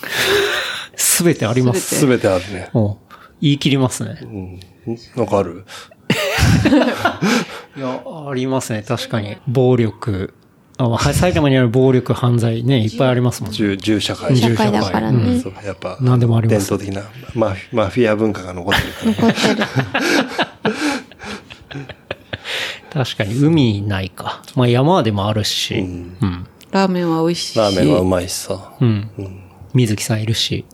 すべてあります。全てあるね。言い切りますね。うん。なんかある？いや、ありますね。確かに。暴力。あまあ埼玉にある暴力、犯罪ね、いっぱいありますもんね。銃、銃社会。社会だからね。そう、やっぱ、何でもあります伝統的なマフィマフィア文化が残ってるから。残ってる。確かに、海ないか。まあ山でもあるし。うん。ラーメンは美味しいし。ラーメンはうまいしさ。うん。水木さんいるし、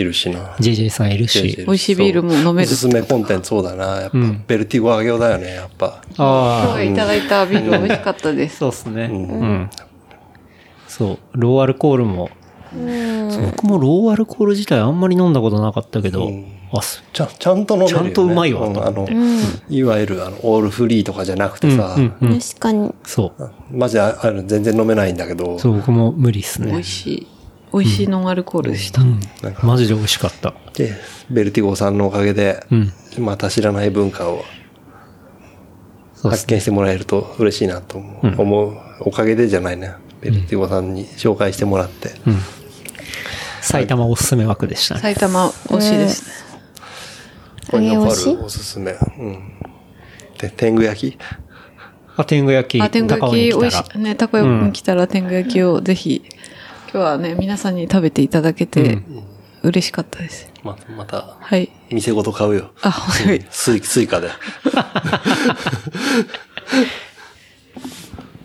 いるしな。JJ さんいるし。美味しいビールも飲めるおすすめコンテンツそうだな。やっぱ、ベルティゴ揚げだよね、やっぱ。ああ、今日いただいたビール美味しかったです。そうですね。うん。そう。ローアルコールも。僕もローアルコール自体あんまり飲んだことなかったけど、あ、すちゃん、ちゃんと飲めるよ、ね。ちゃんとうまいわんあの、いわゆる、あの、オールフリーとかじゃなくてさ、うんうん。確かに。そう。マジあの全然飲めないんだけど、そう、僕も無理っすね美味。しい。美味しいノンアルコールでした。なんかマジで美味しかった。で、ベルティゴさんのおかげで、うん。また知らない文化をそうですね。発見してもらえると嬉しいなと思う。思うおかげでじゃないね。ベルティゴさんに紹介してもらって。埼玉おすすめ枠でしたね。埼玉美味しいですね。これ揚げ推し？るおすすめ。うん。で、天狗焼き？あ、天狗焼き、あ、天狗高尾に焼き美味来たらしい。ね、たこ焼きに来たら天狗焼きをぜひ、今日はね、皆さんに食べていただけて、嬉しかったです。ま、また、はい。店ごと買うよ。あ、はい。スイスイカで。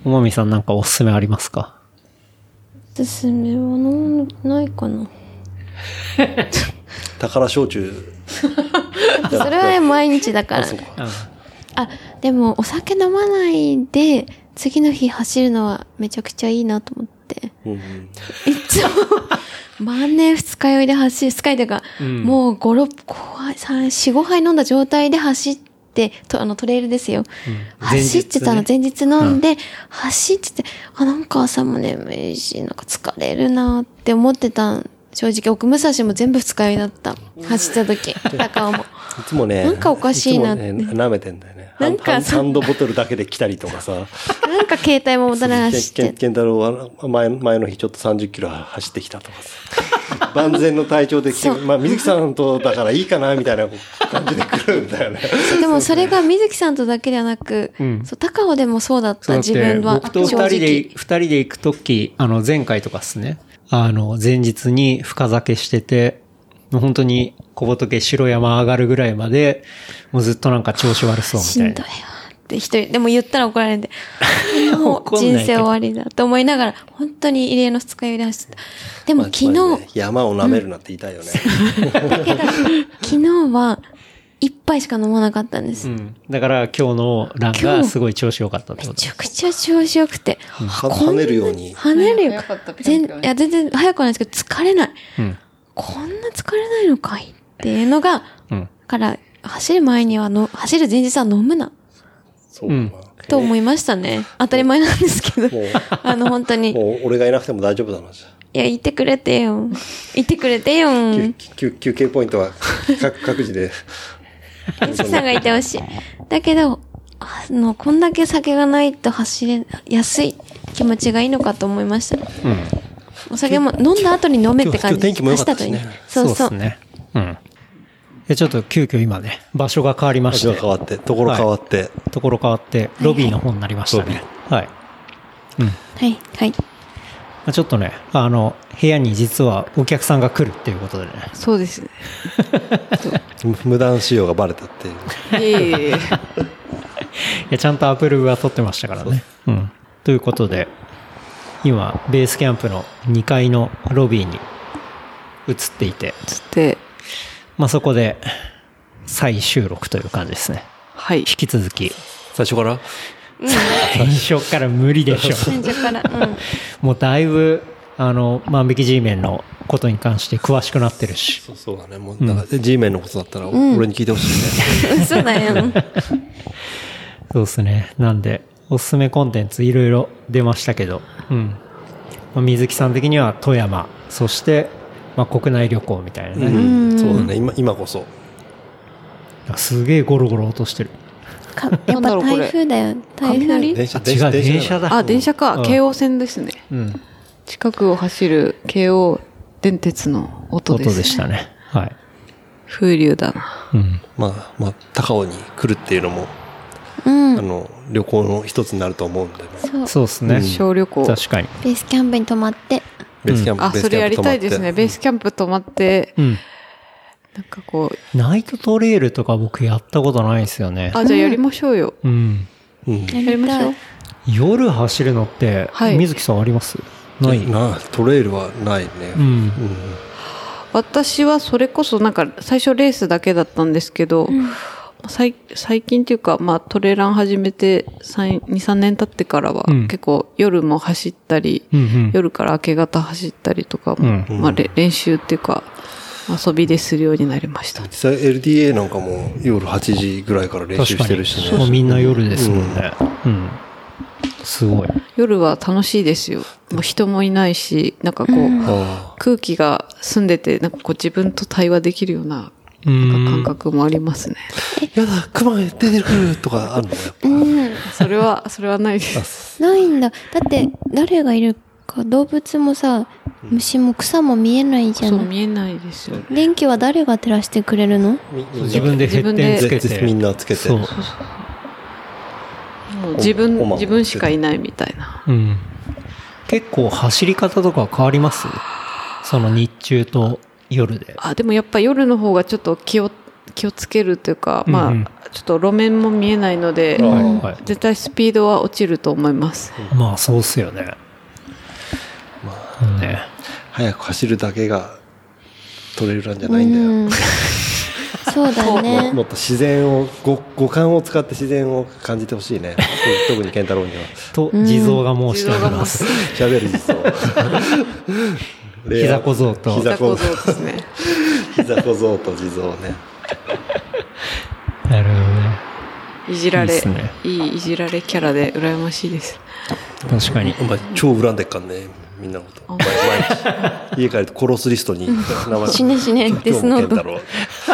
おまみさんなんかおすすめありますか？おすすめはなんないかな。宝焼酎。それは毎日だからね。あ、でもお酒飲まないで、次の日走るのはめちゃくちゃいいなと思って。うんうん。いつも、万年二日酔いで走る、二日酔いというか、もう5、6、怖い、3、4、5杯飲んだ状態で走って、と、あの、トレイルですよ。走ってたの、前日飲んで、走ってて、あ、なんか朝も眠いし、なんか疲れるなって思ってた正直、奥武蔵も全部二日酔いだった。走った時、高尾も。いつもね。なんかおかしいなってつもね、舐めてんだよね。なんかハンドボトルだけで来たりとかさ。なんか携帯も持たない走って。ケンケンタロウは前前の日ちょっと30キロ走ってきたとかさ。万全の体調で来て、まあ水木さんとだからいいかなみたいな感じで来るんだよね。でもそれが水木さんとだけではなく、そう高尾でもそうだった、自分は。僕と二人で、二人で行くとき、あの、前回とかっすね。あの、前日に深酒してて、本当に小仏白山上がるぐらいまで、もうずっとなんか調子悪そうみたいなしんどいわ。って一人、でも言ったら怒られて、もう人生終わりだと思いながら、本当に異例の二日酔いで走った。でも昨日、まあね山を舐めるなって言いたいよね。だけど、昨日は一杯しか飲まなかったんです。うん。だから今日のランがすごい調子良かったってことめちゃくちゃ調子よくて。は跳ねるように。跳ねるよ全いや、全然早くはないですけど、疲れない。うん。こんな疲れないのかいっていうのが、うん。から、走る前にはの、走る前日は飲むな、そう。と思いましたね。当たり前なんですけどもう。あの、本当に。いもう俺がいなくても大丈夫だな、じゃあや、言ってくれてよ。言ってくれてよ。休休休憩ポイントは 各各自で。水木さんがいてほしい。だけど、あの、こんだけ酒がないと走れやすい気持ちがいいのかと思いました。うん。お酒も飲んだ後に飲めって感じ。天気も良かったしね走後にそうそう。ですね。うん。で、ちょっと急遽今ね、場所が変わりまし場て。所が変わって、ところ変わって。ところ変わって、ロビーの方になりましたね。はい。うん。はい、はい。まあちょっとね、あの、部屋に実はお客さんが来るっていうことでね。そうですね。無断使用がバレたっていう。いえいえいえ。いや、ちゃんとアプローブは取ってましたからね。うん。ということで、今、ベースキャンプの2階のロビーに移っていて、て、まあ、そこで再収録という感じですね。はい引。き続き、最初から？最初から無理でしょ。最初から、うん。もうだいぶ、あの、万引き G メンのことに関して詳しくなってるし。そうそうだね。もう、だから G メンのことだったら、俺に聞いてほしいね。嘘だよ。そうですね。なんで、おすすめコンテンツいろいろ出ましたけど、うん。まあ、水木さん的には富山、そして、まあ、国内旅行みたいなね。うん。そうだね。今、今こそ。すげえゴロゴロ落としてる。かやっぱ台風だよ。台風。雷？電車、違う、電車だ。だ。あ、電車か。うん京王線ですね。うん。近くを走る京王電鉄の音音です。でしたね。はい。風流だな。うん。まあ、まあ、高尾に来るっていうのも、うんあ。の、旅行の一つになると思うんでね。そう。ですね。小旅行。確かに。ベースキャンプに泊まって。ベースキャンプ、あ、ベースそれやりたいですね。ベースキャンプ泊まって、うん。なんかこう、ナイトトレイルとか僕やったことないんですよね。あ、じゃあやりましょうよ。うん。うん。ややりましょう。夜走るのって、はい水木さんあります？ない？な、トレイルはないね。うん。うん。私はそれこそなんか最初レースだけだったんですけど、最最近っていうか、まあトレラン始めて2、3年経ってからは、うん結構夜も走ったり、うんうん。夜から明け方走ったりとかも、うんまあれ練習っていうか、遊びでするようになりました。実際 LDA なんかも夜8時ぐらいから練習してるしもうね。みんな夜ですもんね。うん。すごい。夜は楽しいですよ。もう人もいないし、なんかこう、あ空気が澄んでて、なんかこう自分と対話できるような感覚もありますね。あ。やだ、熊出てくるとかあるの？うん。それは、それはないです。ないんだ。だって、誰がいるか、動物もさ、虫も草も見えないじゃそうない。見えないですよね。電気は誰が照らしてくれるの？みみんな自分でヘッテンつけて。絶みんなつけてそう。もう自分自分しかいないみたいな。うん。結構走り方とか変わります？その日中と夜で。あ、でもやっぱ夜の方がちょっと気を、気をつけるというか、まあ、うんうんちょっと路面も見えないので、はいはい。絶対スピードは落ちると思います。まあそうっすよね。まあ、ね。早く走るだけがトレイルランじゃないんだよ。うん。そうだもねも。っと自然を五五感を使って自然を感じてほしいね 特に健太郎にはと、地蔵が申しております。喋る実装膝小僧と膝小僧ですね。膝小僧と地蔵ねなるほどね。いじられ、いいねいいいじられキャラで羨ましいです。確かに。お前超恨んでっかんねみんなのこと。毎日、家帰ると殺すリストに名前死ね死ねデスノート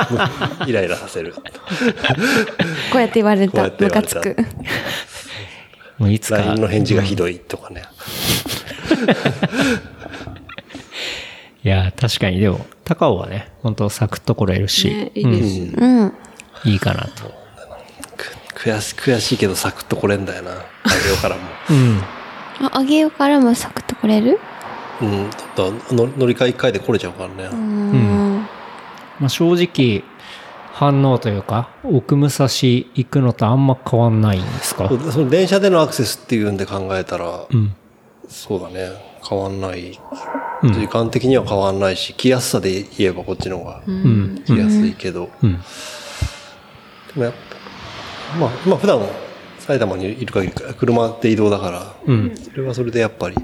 イライラさせる。こうやって言われた。ムカつく。もういつか。LINE の返事がひどいとかね。いや、確かにでも、高尾はね、本当サクッと来れるし、ね、いいです。うん。いいかなと。く悔し悔しいけどサクッと来れんだよな。あげようからも。うん。あ、あげようからもサクッと来れる？うん。だったら乗乗り換え一回で来れちゃうからね。うん。まあ、正直、反応というか、奥武蔵行くのとあんま変わんないんですか？その電車でのアクセスっていうんで考えたら、うん。そうだね。変わんない。うん時間的には変わんないし、来やすさで言えばこっちの方がうん。来やすいけど。うん。でもやっぱ、まあ、まあ普段埼玉にいる限り車で移動だから、うん。それはそれでやっぱり、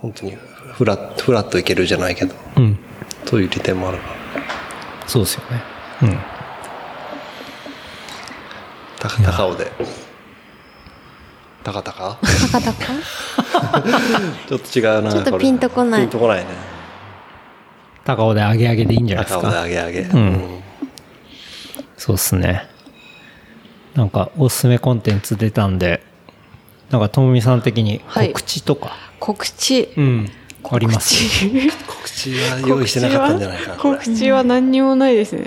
本当にフラッ、フラッと行けるじゃないけど、うん。そういう利点もあるから。そうですよね。うん。た高尾で。高高高々？ちょっと違うな。ちょっとピンとこないピンとこないね。高尾で上げ上げでいいんじゃないです高尾でか。上げ上げ。んそうっすね。なんか、おすすめコンテンツ出たんで、なんか、ともみさん的にはい告知とか、告知。うん、あります？告知は用意してなかったんじゃないかな。告知は何にもないですね。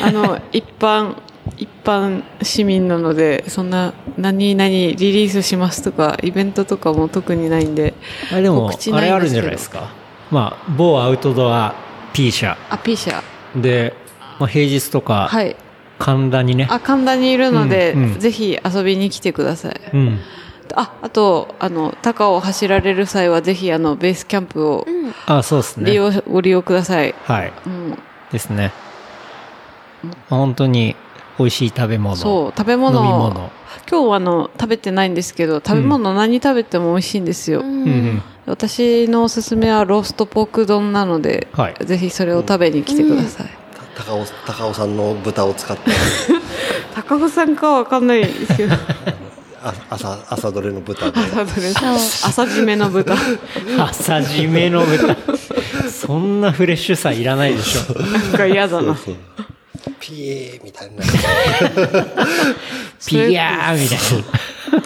あの、一般、一般市民なので、そんな、何々リリースしますとか、イベントとかも特にないんで、あれでもあれあるんじゃないですか？まあ、某アウトドア P 社あ、P 社。で、まあ、平日とか、はい。神田にね、あ、神田にいるので、うんうんぜひ遊びに来てください。うん、あ、あと、あの、高を走られる際は、ぜひ、あの、ベースキャンプをあ、そうですね。利用、ご利用ください。はい。うん。ですね。まあ本当に美味しい食べ物。そう、食べ飲物み物。今日はあの、食べてないんですけど、食べ物何食べても美味しいんですよ。うんうん。私のおすすめはローストポーク丼なので、はいぜひそれを食べに来てください。高尾、高尾さんの豚を使って、高尾さんかはわかんないですけど、あ朝、朝どれの豚で？朝どれ？朝締めの豚。朝締めの豚。そんなフレッシュさいらないでしょ。なんか嫌だな。そうピ ーみたいな。ピヤーみたい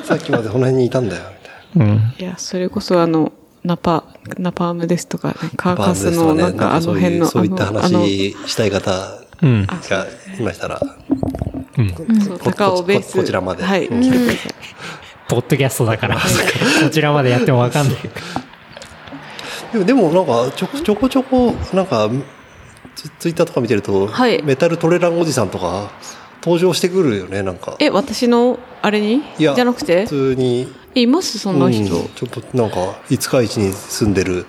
さっきまでこの辺にいたんだよ、みたいな。な。うん。いや、それこそあの、ナパ、ナパームですとか、ね、カーカスのなんかあのそういう、辺の、そういった話したい方うん。がいましたら、そうこ高尾ベース。ここちらまではい、うん来てください。ポッドキャストだから、こちらまでやってもわかんない。でも、でもなんか、ちょこちょこちょこ、なんか、ツツイッターとか見てると、はい。メタルトレランおじさんとか、登場してくるよね、なんか。え、私の、あれに？いや、じゃなくて？普通に、えいます？そんな人。うん。ちょっとなんか、五日市に住んでる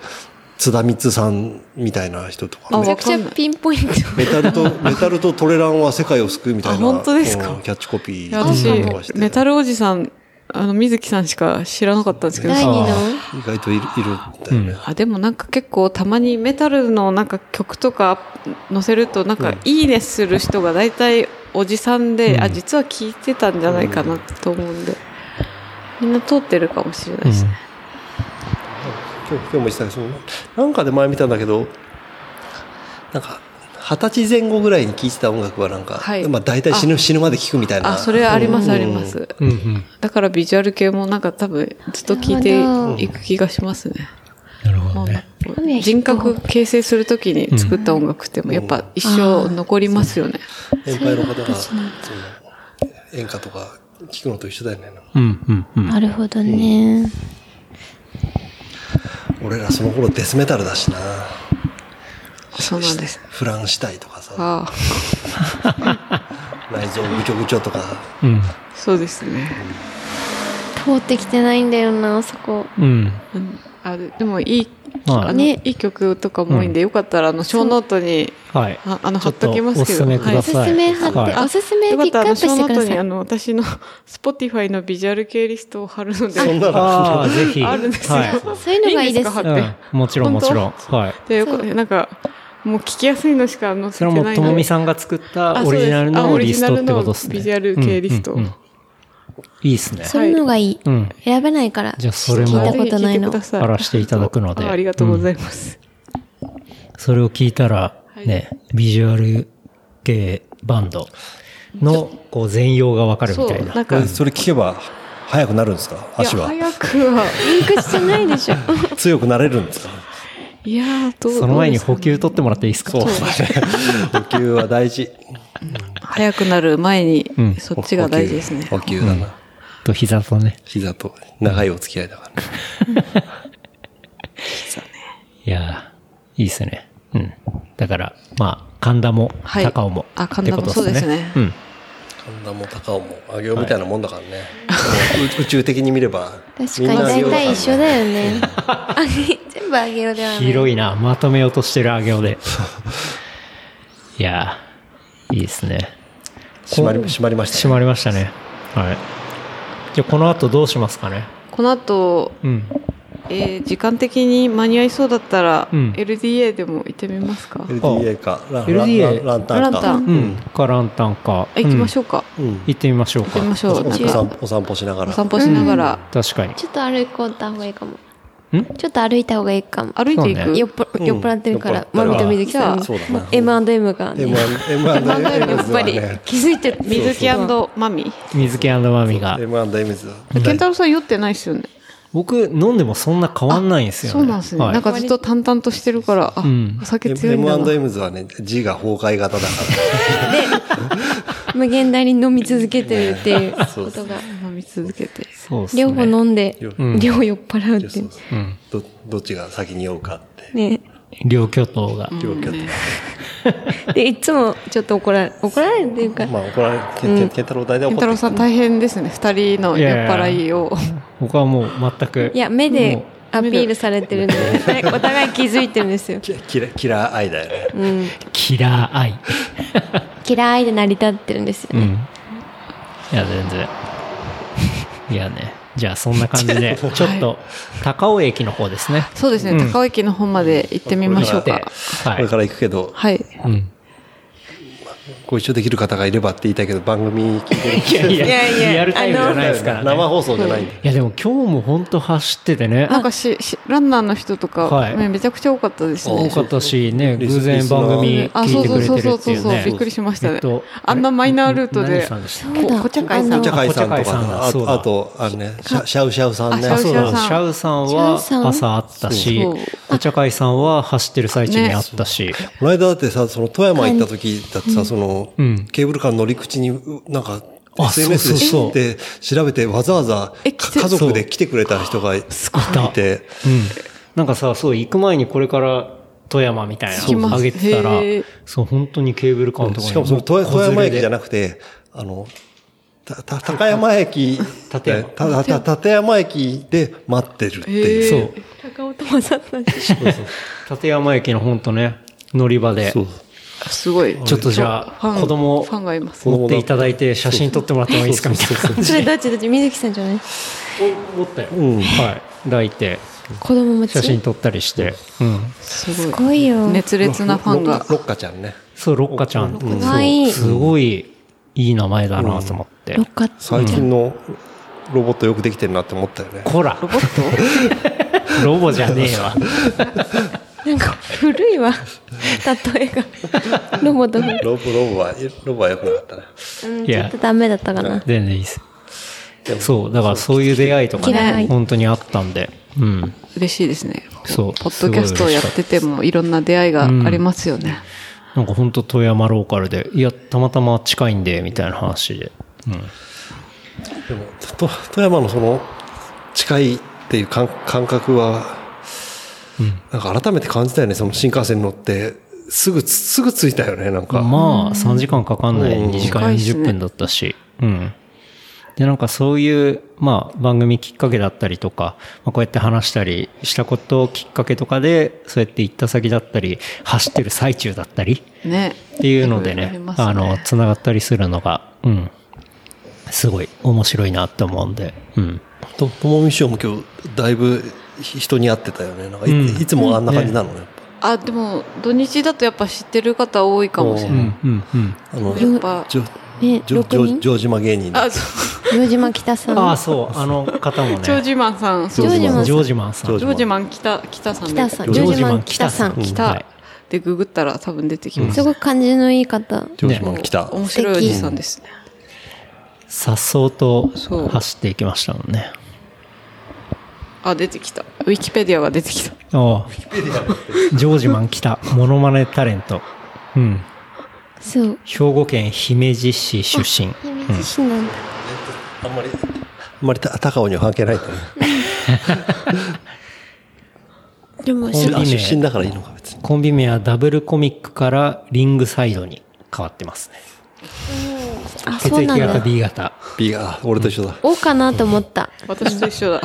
津田光さんみたいな人とか。あねめちゃくちゃピンポイント。メタルと、メタルとトレランは世界を救うみたいな。あ本当ですか？うんキャッチコピー私メタルおじさん、あの、水木さんしか知らなかったんですけど、第二の？意外といる、いるんだよね。あ、でもなんか結構たまにメタルのなんか曲とか載せるとなんかいいねする人が大体おじさんで、うん。あ、実は聞いてたんじゃないかなと思うんで、みんな通ってるかもしれないですね。今日、今日も言ってたけど、なんかで前見たんだけど、なんか、二十歳前後ぐらいに聴いてた音楽はなんか、はいまあ大体死ぬ、死ぬまで聴くみたいな。あ、それはありますうんあります。うんうん。だからビジュアル系もなんか多分ずっと聞いていく気がしますね。なるほまあどね。人格形成するときに作った音楽ってもやっぱ一生残りますよね。年配の方が、その演歌とか聴くのと一緒だよね。うんうんうん。なるほどね。俺らその頃デスメタルだしな。そうなんです。フランシュタイとかさ、ああ、内臓ぐちょぐちょとか、うん。そうですね。通ってきてないんだよな、そこ。うん。うんあででもいい、まあねいい曲とかも多いんで、よかったら、あの、ショーノートに、はい。ああの、貼っとときますけど。おすすめくだおすさい。すめ貼って、はいおすすめよかったら、あの、ピックアップ小ノートに、あしてください。の、私の、Spotify のビジュアル系リストを貼るので、そんなのああ、ぜひ。あるんですよ。はい。そういうのがいいですんか貼って。うん。もちろんもちろん。はい。で、なんか、もう聞きやすいのしか載せそれはもう。ともみさんが作ったあオリジナルのリストってことですね。ビジュアル系リストうんうんうんいいっすね。そういうのがいい。うん。選べないから。じゃあそれも聞いたことないのあらしていただくのであありがとうございます。それを聞いたら、ね、ビジュアル系バンドの、こう、全容がわかるみそう、たいな。なんか、いそれ聞けば速くなるんですか？や、足は。早くは、リンクしてないでしょ。強くなれるんですか？いやー、どうその前に補給取ってもらっていいですか？そう。補給は大事。早くなる前にうん、そっちが大事ですね。補給だな。と膝とね。膝と長いお付き合いだから。いやー、いいっすね。うん。だから、まあ、神田も、はい高尾も。あ神田もってことっそうですねうん。神田も高尾も上げようみたいなもんだからね。う宇宙的に見れば。確かに大体一緒だよね。あげ、全部あげようではない。広いな。まとめようとしてるあげおで。いやー、いいですね。閉まり、閉まりました、閉まりましたね。はい。じゃあ、この後どうしますかね？この後、うん。えー時間的に間に合いそうだったら、うん LDA でも行ってみますか？LDA か。ラ LDA ランタンか。ランタンうん。かランタンか。あ行きましょょうか。うん。行ってみましょうか行ってみ。ましょう。お散歩お散歩しながら。お散歩しながら、確かに。ちょっと歩こうた方がいいかも。んちょっと歩いた方がいいかも。歩いていく。そうね酔っぱうん酔っ払ってるから、酔っ払っマミと水木さん。そうだな M&M がね。M&M やっぱりね。気づいてる。水木マミ。水木マミが。M&M ズは。ケンタロウさん酔ってないっすよね。僕、飲んでもそんな変わんないんですよね。そうなんですね。はいなんかずっと淡々としてるから、あ、んお酒強いんだな。M&M ズはね、字が崩壊型だか 無限大に飲み続けてるっていうこそうとが。飲み続けて。そうっすね。両方飲んで、ん両方酔っ払うら。っていう。うん。ど、どっちが先に酔うかって。ね。両巨頭が。両巨頭で、いつもちょっと怒られ、怒られるっていうか、まあ怒られ、けんけんたろう大体怒ってるケンタロウさん大変ですね。二人の酔っ払いを。僕はもう全く。いや、目でアピールされてるんで、お互い気づいてるんですよ。きキラキラーアイだよね。うん。キラーアイ。嫌いで成り立ってるんですよね。うん。いや、全然。いやね。じゃあ、そんな感じで、ちょっと、高尾駅の方ですね。そうですね。うん高尾駅の方まで行ってみましょうで、か。はい。これから行くけど、はい。うん。ご一緒できる方がいればって言いたいけど、番組聞いてるいやいや、いやいやリアルタイムじゃないですからね。生放送じゃないんで。いや、でも今日も本当走っててね。なんかし、しランナーの人とか、はい。ねめちゃくちゃ多かったですね。多かったしね、偶然番組あ、そう聞いてくそうそうれてるっていうね。そうそうびっくりしましたね。えっと。あんなマイナールートで。こちゃかいさん。お茶会さんとあお茶会さんだか、あそうだ。あと、あのね、シャシャウシャウさんね。あシャウさん。は朝あったしそう、お茶会さんは走ってる最中にあったし、この間だってさ、その富山行った時だってさ、その、うんケーブルカーの乗り口に、うなんか、あ SNS で知って、調べてわざわざ家族で来てくれた人がいたて、うん。なんかさ、そう、行く前にこれから富山みたいなの上げてたらそう、本当にケーブルカーのところに。しかもその富富山駅じゃななくて、あの、た、た、高山駅、立山た、た、山駅で待ってるっていう。そう。高尾と混ざったんでしょ。そうそう。立山駅の本当ね、乗り場で、そう。すごい。ちょっとじゃあ、子供ファンがいます。持っていただいて写真撮ってもらってもいいですか？みたいな感じそれどっちどっち水木さんじゃない？持ったよ。うん。はい。抱いて、子供持ち？写真撮ったりして。うん。すすごい。ごいよ。熱烈なファンが。ロッカちゃんね。そう、ロッカちゃん。かわいい。すごいいい名前だなと思ってロ。ッカ最近のロボットよくできてるなって思ったよね。こらロボット？ロボじゃねえわ。なんか古いわ。例えが。ロボット古い。ロボ、ロボは、ロボは良くなかったね。うん、ちょっとダメだったかな。全然いいです。そう、だからそういう出会いとかね、本当にあったんで。うん。嬉しいですね。そうポッドキャストをやっててもいろんな出会いがありますよね。なんか本当富山ローカルで、いや、たまたま近いんで、みたいな話で。うん。でも、と富山のその、近いっていう感感覚は、なんか改めて感じたよね、その新幹線に乗って、すぐつ、すぐ着いたよね、なんか。まあ、3時間かかんないうん2時間近いっすね40分だったし、うん。で、なんかそういう、まあ、番組きっかけだったりとか、まあ、こうやって話したりしたことをきっかけとかで、そうやって行った先だったり、走ってる最中だったり、ね。っていうのでねねあの、つながったりするのが、うん。すごい面白いなって思うんで、うん。と、ともみ師匠も今日、だいぶ人に会ってたよね。なんかい,、うんいつもあんな感じなのね。やっあ、でも、土日だとやっぱ知ってる方多いかもしれない。うん、うん、うん。ぱあの、やっぱ、じょね、6じょじょ人城島芸人のあ、そう城島北さん。ああ、そう、あの方もね。長寿マンさん、ジョージマンジョージマンさん。ジョージジョージマン北、北さんで。北さん。ジョージマン北さん。北でググったら多分出てきます。すごく感じのいい方。ジョージマン来た。面白いおじさんですね。さっそうとそう走っていきましたもんね。あ、出てきた。ウィキペディアが出てきた。おうジョージマン来た。モノマネタレント。うん。そう。兵庫県姫路市出身。姫路市なんだ。あんまり、あんまりた高尾には関係ないんだね。でも、コンビ名あ出身だからいいのか、別に。コンビ名はダブルコミックからリングサイドに変わってますね。あ、血液型そうなんだ。B 型。B が、あ俺と一緒だ。O かなと思った。私と一緒だ。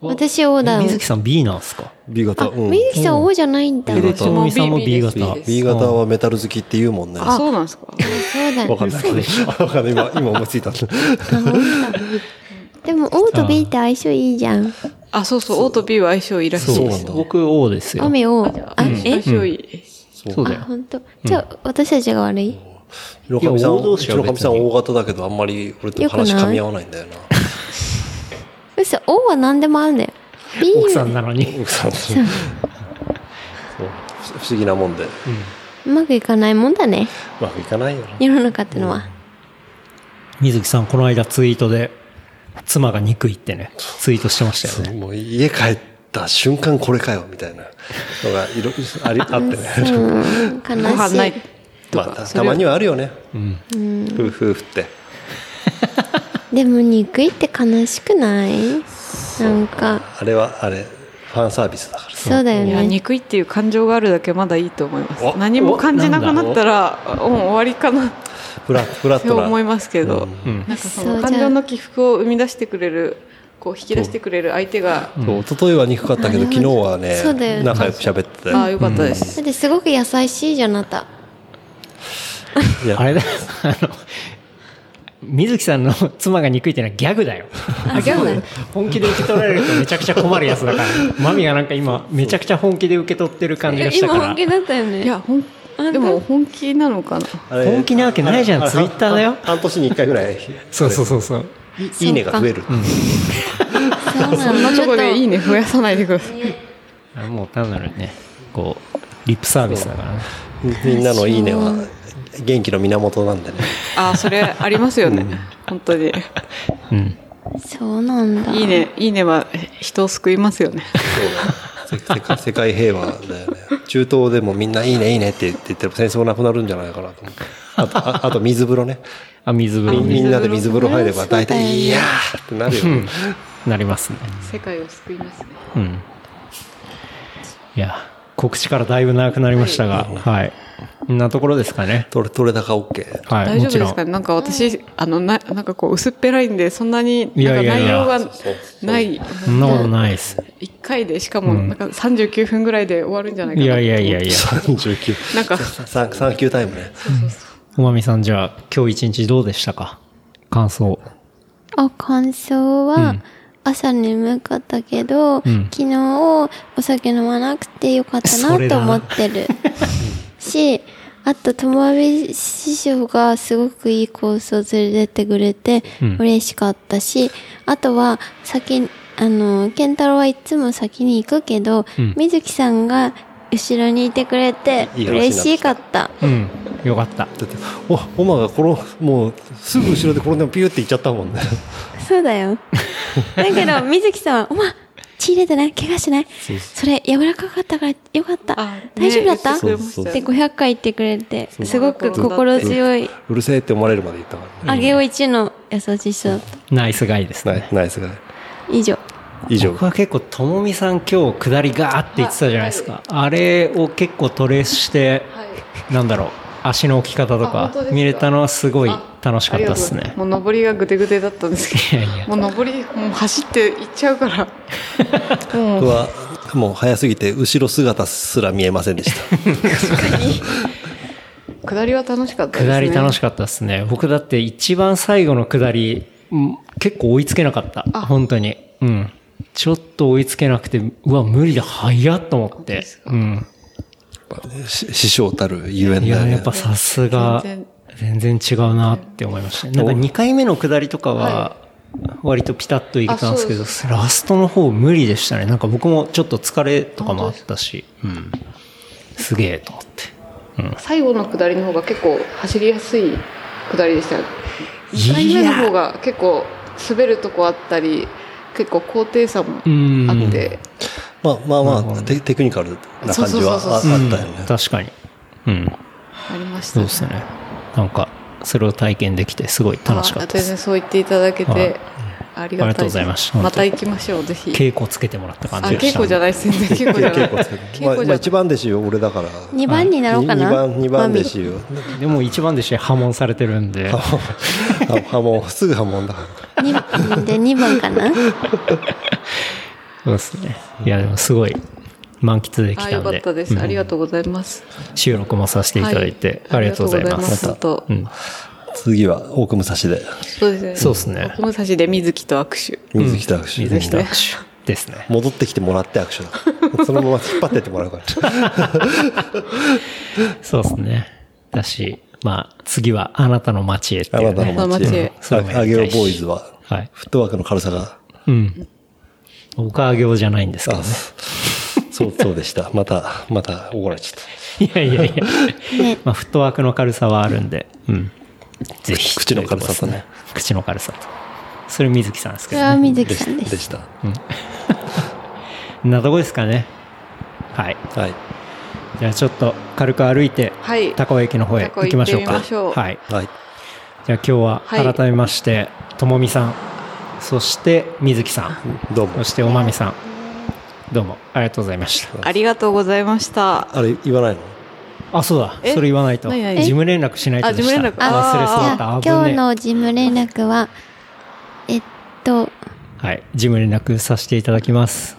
私 O だ。水木さん B なんですか？B 型。あ、うん。水木さん O じゃないんだ。で、そともみさんも B 型。B 型はメタル好きって言うもんね。あ、そうなんですか？うだわかんない。わかんない。今、今思いついた。でも O と B って相性いいじゃん。あ、そうそう、O と B は相性いいらしいです。僕 O ですよ。おめ O。あ、え？相性いい。あ、そうだよ。ほんと。じゃあ、私たちが悪い？広上さん、いや王道うちしか別にのかみさん O 型だけど、あんまり俺と話噛み合わないんだよな。嘘、O は何でもあるんだよ。B 奥さんなのに。奥さん不思議なもんで。ううまくいかないもんだね。まくいかないよな。世の中ってのは。水木さん、この間ツイートで、妻が憎いってね、ツイートしてましたよね。もう家帰った瞬間これかよ、みたいなのがいろありあってね。悲しい。まあ、たたまにはあるよね。うん。夫婦って。でも憎いって悲しくない？なんか、あれは、あれ、ファンサービスだからさ。そうだよね。憎いっていう感情があるだけまだいいと思いますお。何も感じなくなったら、うん、終わりかなっフラフラッてトな。思いますけど、うん。なんかその感情の起伏を生み出してくれる、こう引き出してくれる相手が、一昨日は憎かったけど、昨日はねそうだよ、仲良く喋ってたああ、よ。よかったです。だってすごく優しいじゃん、あなた。いやあれだ、あの、水木さんの妻が憎いってのはギャグだよ。あ、ギャグ本気で受け取られるとめちゃくちゃ困るやつだから。マミがなんか今、めちゃくちゃ本気で受け取ってる感じがしたから今本。気だったよね。いや、ほん、でも本気なのかな。本気なわけないじゃんツイッターだよ半半年に一回ぐらい。そうそうそうそう。いいいねが増える。そうなそんなとこでいいね。ね増やさないでください。あもう単なるね、こう、リップサービスだからね。みんなのいいねは元気の源なんでね。あ あ、それありますよね。本当に。うん。そうなんだ。いいね、いいねは人を救いますよね。そうだ世界世界平和だよね。中東でもみんないいねいいねって言って言っても戦争なくなるんじゃないかなと思って。あと、ああと水風呂ね。あ、水風呂みみにんなで水風呂入れば大体、水いやーってなるよね。なりますね。世界を救いますね。うん。いや、告知からだいぶ長くなりましたが、はい。こんなところですかね。取れ、取れ高 OK。はい。大丈夫ですか？ねなんか私、あの、な、なんかこう、薄っぺらいんで、そんなに、なんかいやいやいや内容がない。そんなことないです。一回で、しかも、なんか39分ぐらいで終わるんじゃないかな。いやいやいやいや。39。なんか、3、3級タイムね。おまみさん、じゃあ、今日一日どうでしたか？感想。あ、感想は、うん朝眠かったけど、ん昨日お酒飲まなくてよかったなと思ってる。し、あと、友達師匠がすごくいいコースを連れてってくれて、うん嬉しかったし、あとは、先、あの、ケンタロウはいつも先に行くけど、うん水木さんが後ろにいてくれて、嬉しかった。うん。よかった。だって、お、オマが転ん、もう、すぐ後ろで転んでもピューって行っちゃったもんね。そうだよ。だけど、水木さんは、おま、血入れてない怪我しない？それ、柔らかかったからよかった。あ大丈夫だった、ねって500回言ってくれて、すごく心強い、うるせえって思われるまで行ったからね。あげお一の優しい人だった。ナイスガイですね。ナイスが。以上。以上。僕は結構、ともみさん今日下りガーって言ってたじゃないですか。あれを結構トレースして、なんだろう、足の置き方とか見れたのはすごい楽しかったですね。もう登りがぐてぐてだったんですけいやいやど、もう登り、もう走って行っちゃうから。もう、僕は、もう早すぎて、後ろ姿すら見えませんでした。下りは楽しかったですね。下り楽しかったですね。僕だって一番最後の下り、うん結構追いつけなかった。本当に。うん。ちょっと追いつけなくて、うわ、無理だ、早っと思ってうん。し師匠たるゆえんいや、だよね。やっぱさすが、全然違うなって思いましたね。なんか2回目の下りとかは、割とピタッといけたんですけど、ラストの方無理でしたね。なんか僕もちょっと疲れとかもあったし、うん。すげえと思って。うん。最後の下りの方が結構走りやすい下りでしたよ。2回目の方が結構滑るとこあったり、結構高低差もうんあって、まあまあまあ、テテクニカルな感じはあったよね。確かに。うん。ありましたそうですね。なんか、それを体験できてすごい楽しかったです。あ全然そう言っていただけはいて、ありがたいありがとうございましたまた行きましょう、ぜひ。稽古つけてもらった感あ、じでした。稽古じゃないです、全 然稽古じゃない。結構つけてまあまあ一番弟子よ、俺だから。2番になろうかな。二番、二番弟子よ。でも一番弟子破門されてるんで、あ破門、すぐ破門だから。にで、2番かな？そうですね。いや、でもすごい満喫できあ、たんでよかった、です。うんありがとうございます。収録もさせていただいて、はいありがとうございます。ありがとうございまたうん次は大久武蔵で、そうですね。そうですね奥武蔵で水木と握手。水木と握手。水木と握手ですね。戻ってきてもらって握手だ。そのまま引っ張ってってもらうから。そうですね。だし、まあ、次はあなたの街へっていう、あなたね。の街へ。あげおボーイズは、はい。フットワークの軽さが、うん。僕はあげおじゃないんですけどあね。そう、そうでした。また、また怒られちゃった。いやいやいや。まあ、フットワークの軽さはあるんで、うん。ぜひ。口の軽さとね。口の軽さと。それ水木さんですそれはけどね。水木さんです。でした。なとこですかね。はい。はい。じゃあちょっと軽く歩いて、はい高尾駅の方へ行きましょうか。うはい。はい。じゃあ今日ははい改めまして、ともみさん、そして水木さん、どうもそ。しておまみさん、どうもありがとうございました。ありがとうございました。あれ、言わないの？あ、そうだ。え？それ言わないと。事務連絡しないとでした。あ事務連絡忘れそうだった。今日の事務連絡は、えっと、はい。事務連絡させていただきます。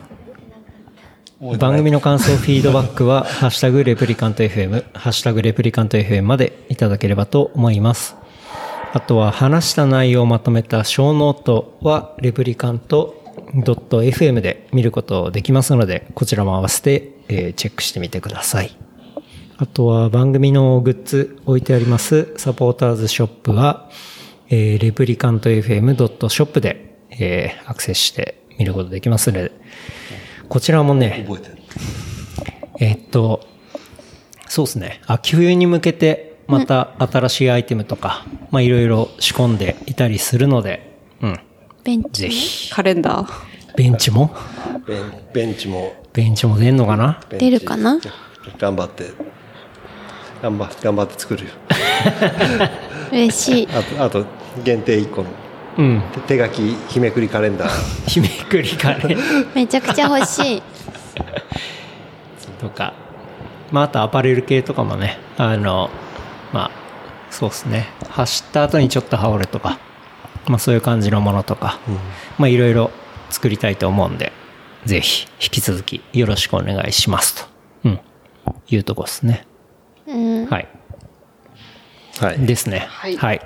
番組の感想、フィードバックは、ハッシュタグレプリカント FM、ハッシュタグレプリカント FM までいただければと思います。あとは、話した内容をまとめたショーノートは、 replicant.fm で見ることできますので、こちらも合わせて、えーチェックしてみてください。あとは番組のグッズ置いてありますサポーターズショップは、えー、 replicantfm.shop で、えーアクセスして見ることできますので、こちらもね、覚えてる。えーっと、そうですね。秋冬に向けて、また新しいアイテムとか、まあいろいろ仕込んでいたりするので、うん。ベンチぜひ。カレンダー。ベンチも？ベンベンチも、ベンチも出んのかな？ベンチ出るかな？頑張って、頑張って、頑張って作るよ。嬉しい。あと、あと、限定1個のうん。手手書き日めくりカレンダー。日めくりカレーめちゃくちゃ欲しい。とか、まああとアパレル系とかもね、あの、まあ、そうですね。走った後にちょっと羽織るとか、まあそういう感じのものとか、まあいろいろ作りたいと思うんで、ぜひ引き続きよろしくお願いしますと。うん。いうとこですね。うん。はい。はい。ですね。はいはい。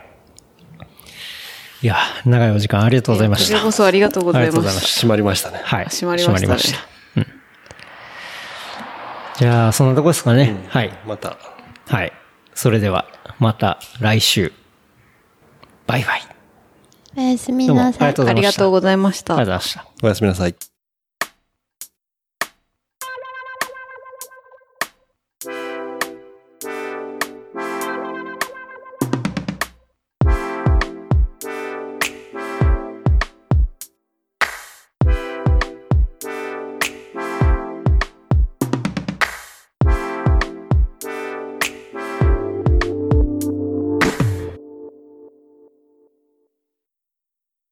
いや、長いお時間ありがとうございました。こちらこそありがとうございまありがとうございます。閉まりましたね。はい。閉まりましたね閉まうん。じゃあ、そんなとこですかね。はい。また。はい。それでは、また来週。バイバイ。おやすみなさい。ありがとうございましたありがとうございました。おやすみなさい。